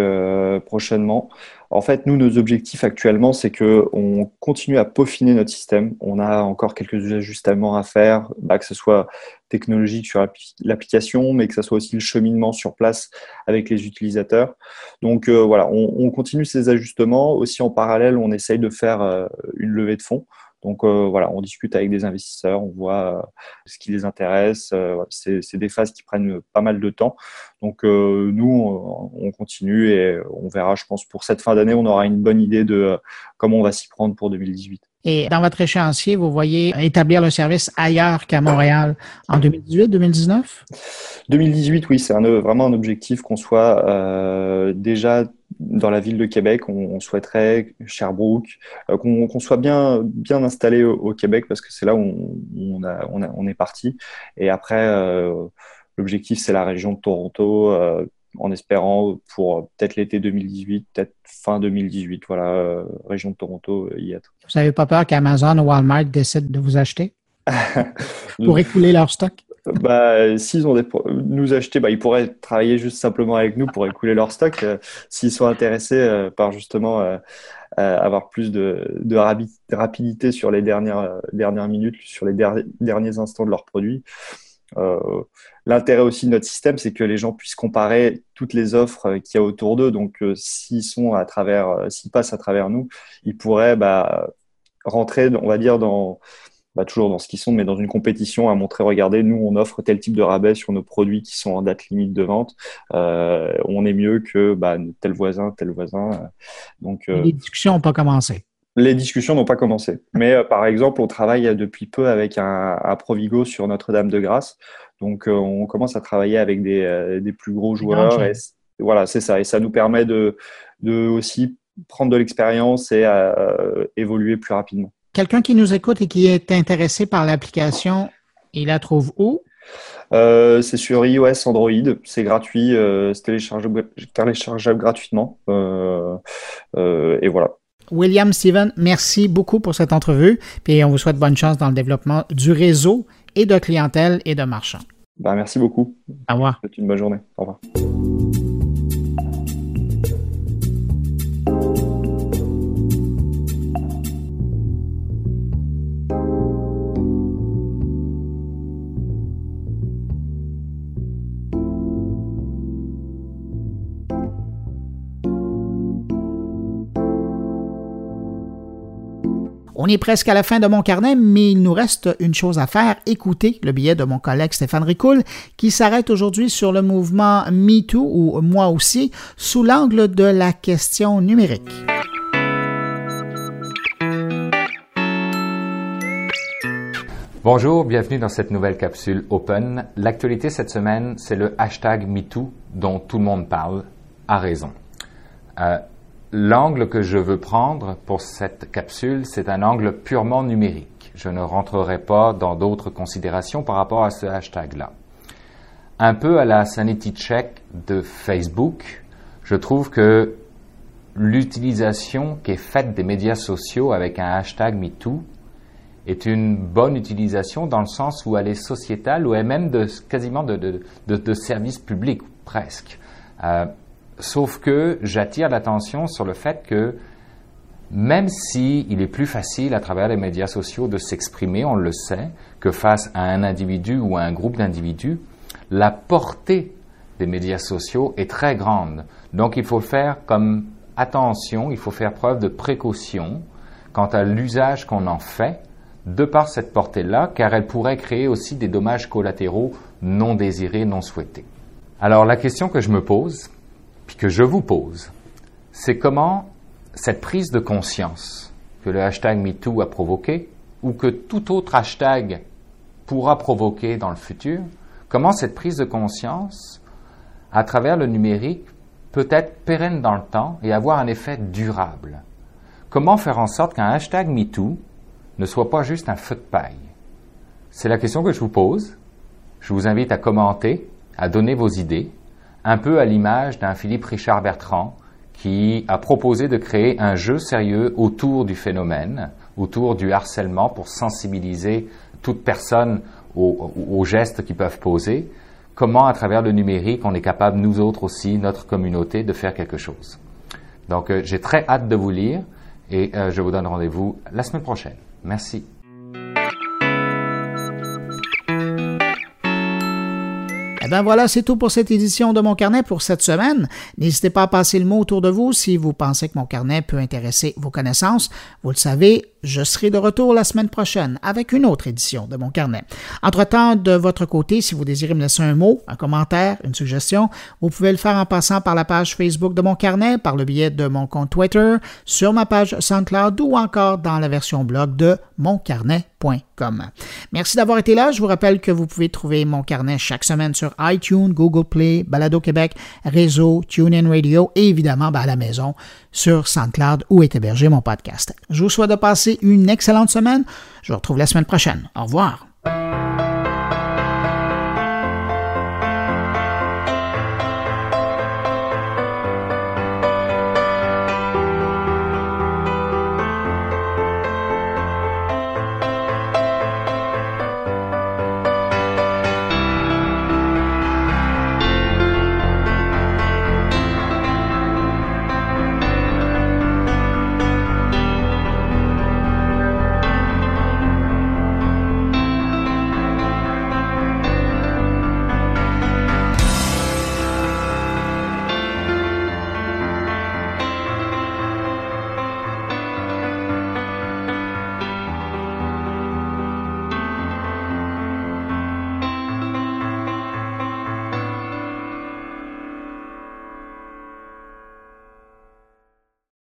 prochainement. En fait, nous, nos objectifs actuellement, c'est que on continue à peaufiner notre système. On a encore quelques ajustements à faire, bah, que ce soit technologique sur l'application, mais que ce soit aussi le cheminement sur place avec les utilisateurs. Donc euh, voilà, on, on, continue ces ajustements. Aussi en parallèle, on essaye de faire euh, une levée de fonds. Donc euh, voilà, on discute avec des investisseurs, on voit euh, ce qui les intéresse. Euh, c'est des phases qui prennent pas mal de temps. Donc nous, on continue et on verra, je pense, pour cette fin d'année, on aura une bonne idée de comment on va s'y prendre pour 2018. Et dans votre échéancier, vous voyez établir le service ailleurs qu'à Montréal en 2018, 2019 2018, oui, c'est vraiment un objectif qu'on soit déjà dans la ville de Québec, on, souhaiterait Sherbrooke, euh, qu'on soit bien, bien installé au, Québec parce que c'est là où on, a, on, est parti. Et après, euh, l'objectif, c'est la région de Toronto, euh, en espérant pour peut-être l'été 2018, peut-être fin 2018, voilà, région de Toronto, y être. Vous n'avez pas peur qu'Amazon ou Walmart décident de vous acheter? <laughs> Pour écouler leur stock? Bah, s'ils ont des, nous acheter, bah, ils pourraient travailler juste simplement avec nous pour écouler leur stock. Euh, s'ils sont intéressés euh, par justement euh, avoir plus de, rapidité sur les dernières, dernières minutes, sur les derniers instants de leurs produits. L'intérêt aussi de notre système, c'est que les gens puissent comparer toutes les offres qu'il y a autour d'eux. Donc, s'ils sont à travers, s'ils passent à travers nous, ils pourraient bah, rentrer, on va dire, dans bah, toujours dans ce qu'ils sont, mais dans une compétition à montrer, regardez, nous, on offre tel type de rabais sur nos produits qui sont en date limite de vente. Euh, on est mieux que bah, tel voisin, tel voisin. Donc, euh, les discussions n'ont pas commencé. Les discussions n'ont pas commencé. Mais euh, par exemple, on travaille depuis peu avec un, Provigo sur Notre-Dame-de-Grâce. Donc, on commence à travailler avec des, des plus gros joueurs. Et, voilà, c'est ça. Et ça nous permet de, de aussi prendre de l'expérience et évoluer plus rapidement. Quelqu'un qui nous écoute et qui est intéressé par l'application, il la trouve où? Euh, c'est sur iOS, Android, c'est gratuit, euh, c'est téléchargeable, gratuitement. Euh, et voilà. William Steven, merci beaucoup pour cette entrevue. Puis on vous souhaite bonne chance dans le développement du réseau et de clientèle et de marchands. Ben, merci beaucoup. Au revoir. Une bonne journée. Au revoir. On est presque à la fin de mon carnet, mais il nous reste une chose à faire, écouter le billet de mon collègue Stéphane Ricoul, qui s'arrête aujourd'hui sur le mouvement MeToo, ou moi aussi, sous l'angle de la question numérique. Bonjour, bienvenue dans cette nouvelle capsule Open. L'actualité cette semaine, c'est le hashtag MeToo dont tout le monde parle, à raison. Euh, L'angle que je veux prendre pour cette capsule, c'est un angle purement numérique. Je ne rentrerai pas dans d'autres considérations par rapport à ce hashtag-là. Un peu à la sanity check de Facebook, je trouve que l'utilisation qui est faite des médias sociaux avec un hashtag MeToo est une bonne utilisation dans le sens où elle est sociétale ou est même de, quasiment de, de, de, service public, presque. Euh, Sauf que j'attire l'attention sur le fait que même si est plus facile à travers les médias sociaux de s'exprimer, on le sait, que face à un individu ou à un groupe d'individus, la portée des médias sociaux est très grande. Donc il faut faire comme attention, il faut faire preuve de précaution quant à l'usage qu'on en fait de par cette portée-là, car elle pourrait créer aussi des dommages collatéraux non désirés, non souhaités. Alors la question que je me pose, que je vous pose, c'est comment cette prise de conscience que le hashtag MeToo a provoqué, ou que tout autre hashtag pourra provoquer dans le futur, comment cette prise de conscience, à travers le numérique, peut être pérenne dans le temps et avoir un effet durable? Comment faire en sorte qu'un hashtag MeToo ne soit pas juste un feu de paille? C'est la question que je vous pose. Je vous invite à commenter, à donner vos idées un peu à l'image d'un Philippe Richard Bertrand qui a proposé de créer un jeu sérieux autour du phénomène, autour du harcèlement pour sensibiliser toute personne aux, gestes qu'ils peuvent poser, comment à travers le numérique on est capable, nous autres aussi, notre communauté, de faire quelque chose. Donc euh, j'ai très hâte de vous lire et euh, je vous donne rendez-vous la semaine prochaine. Merci. Ben voilà, c'est tout pour cette édition de Mon Carnet pour cette semaine. N'hésitez pas à passer le mot autour de vous si vous pensez que Mon Carnet peut intéresser vos connaissances. Vous le savez, je serai de retour la semaine prochaine avec une autre édition de mon carnet. Entre-temps, de votre côté, si vous désirez me laisser un mot, un commentaire, une suggestion, vous pouvez le faire en passant par la page Facebook de mon carnet, par le biais de mon compte Twitter, sur ma page SoundCloud ou encore dans la version blog de moncarnet.com. Merci d'avoir été là. Je vous rappelle que vous pouvez trouver mon carnet chaque semaine sur iTunes, Google Play, Balado Québec, Réseau, TuneIn Radio et évidemment ben, à la maison sur SoundCloud où est hébergé mon podcast. Je vous souhaite de passer une excellente semaine. Je vous retrouve la semaine prochaine. Au revoir.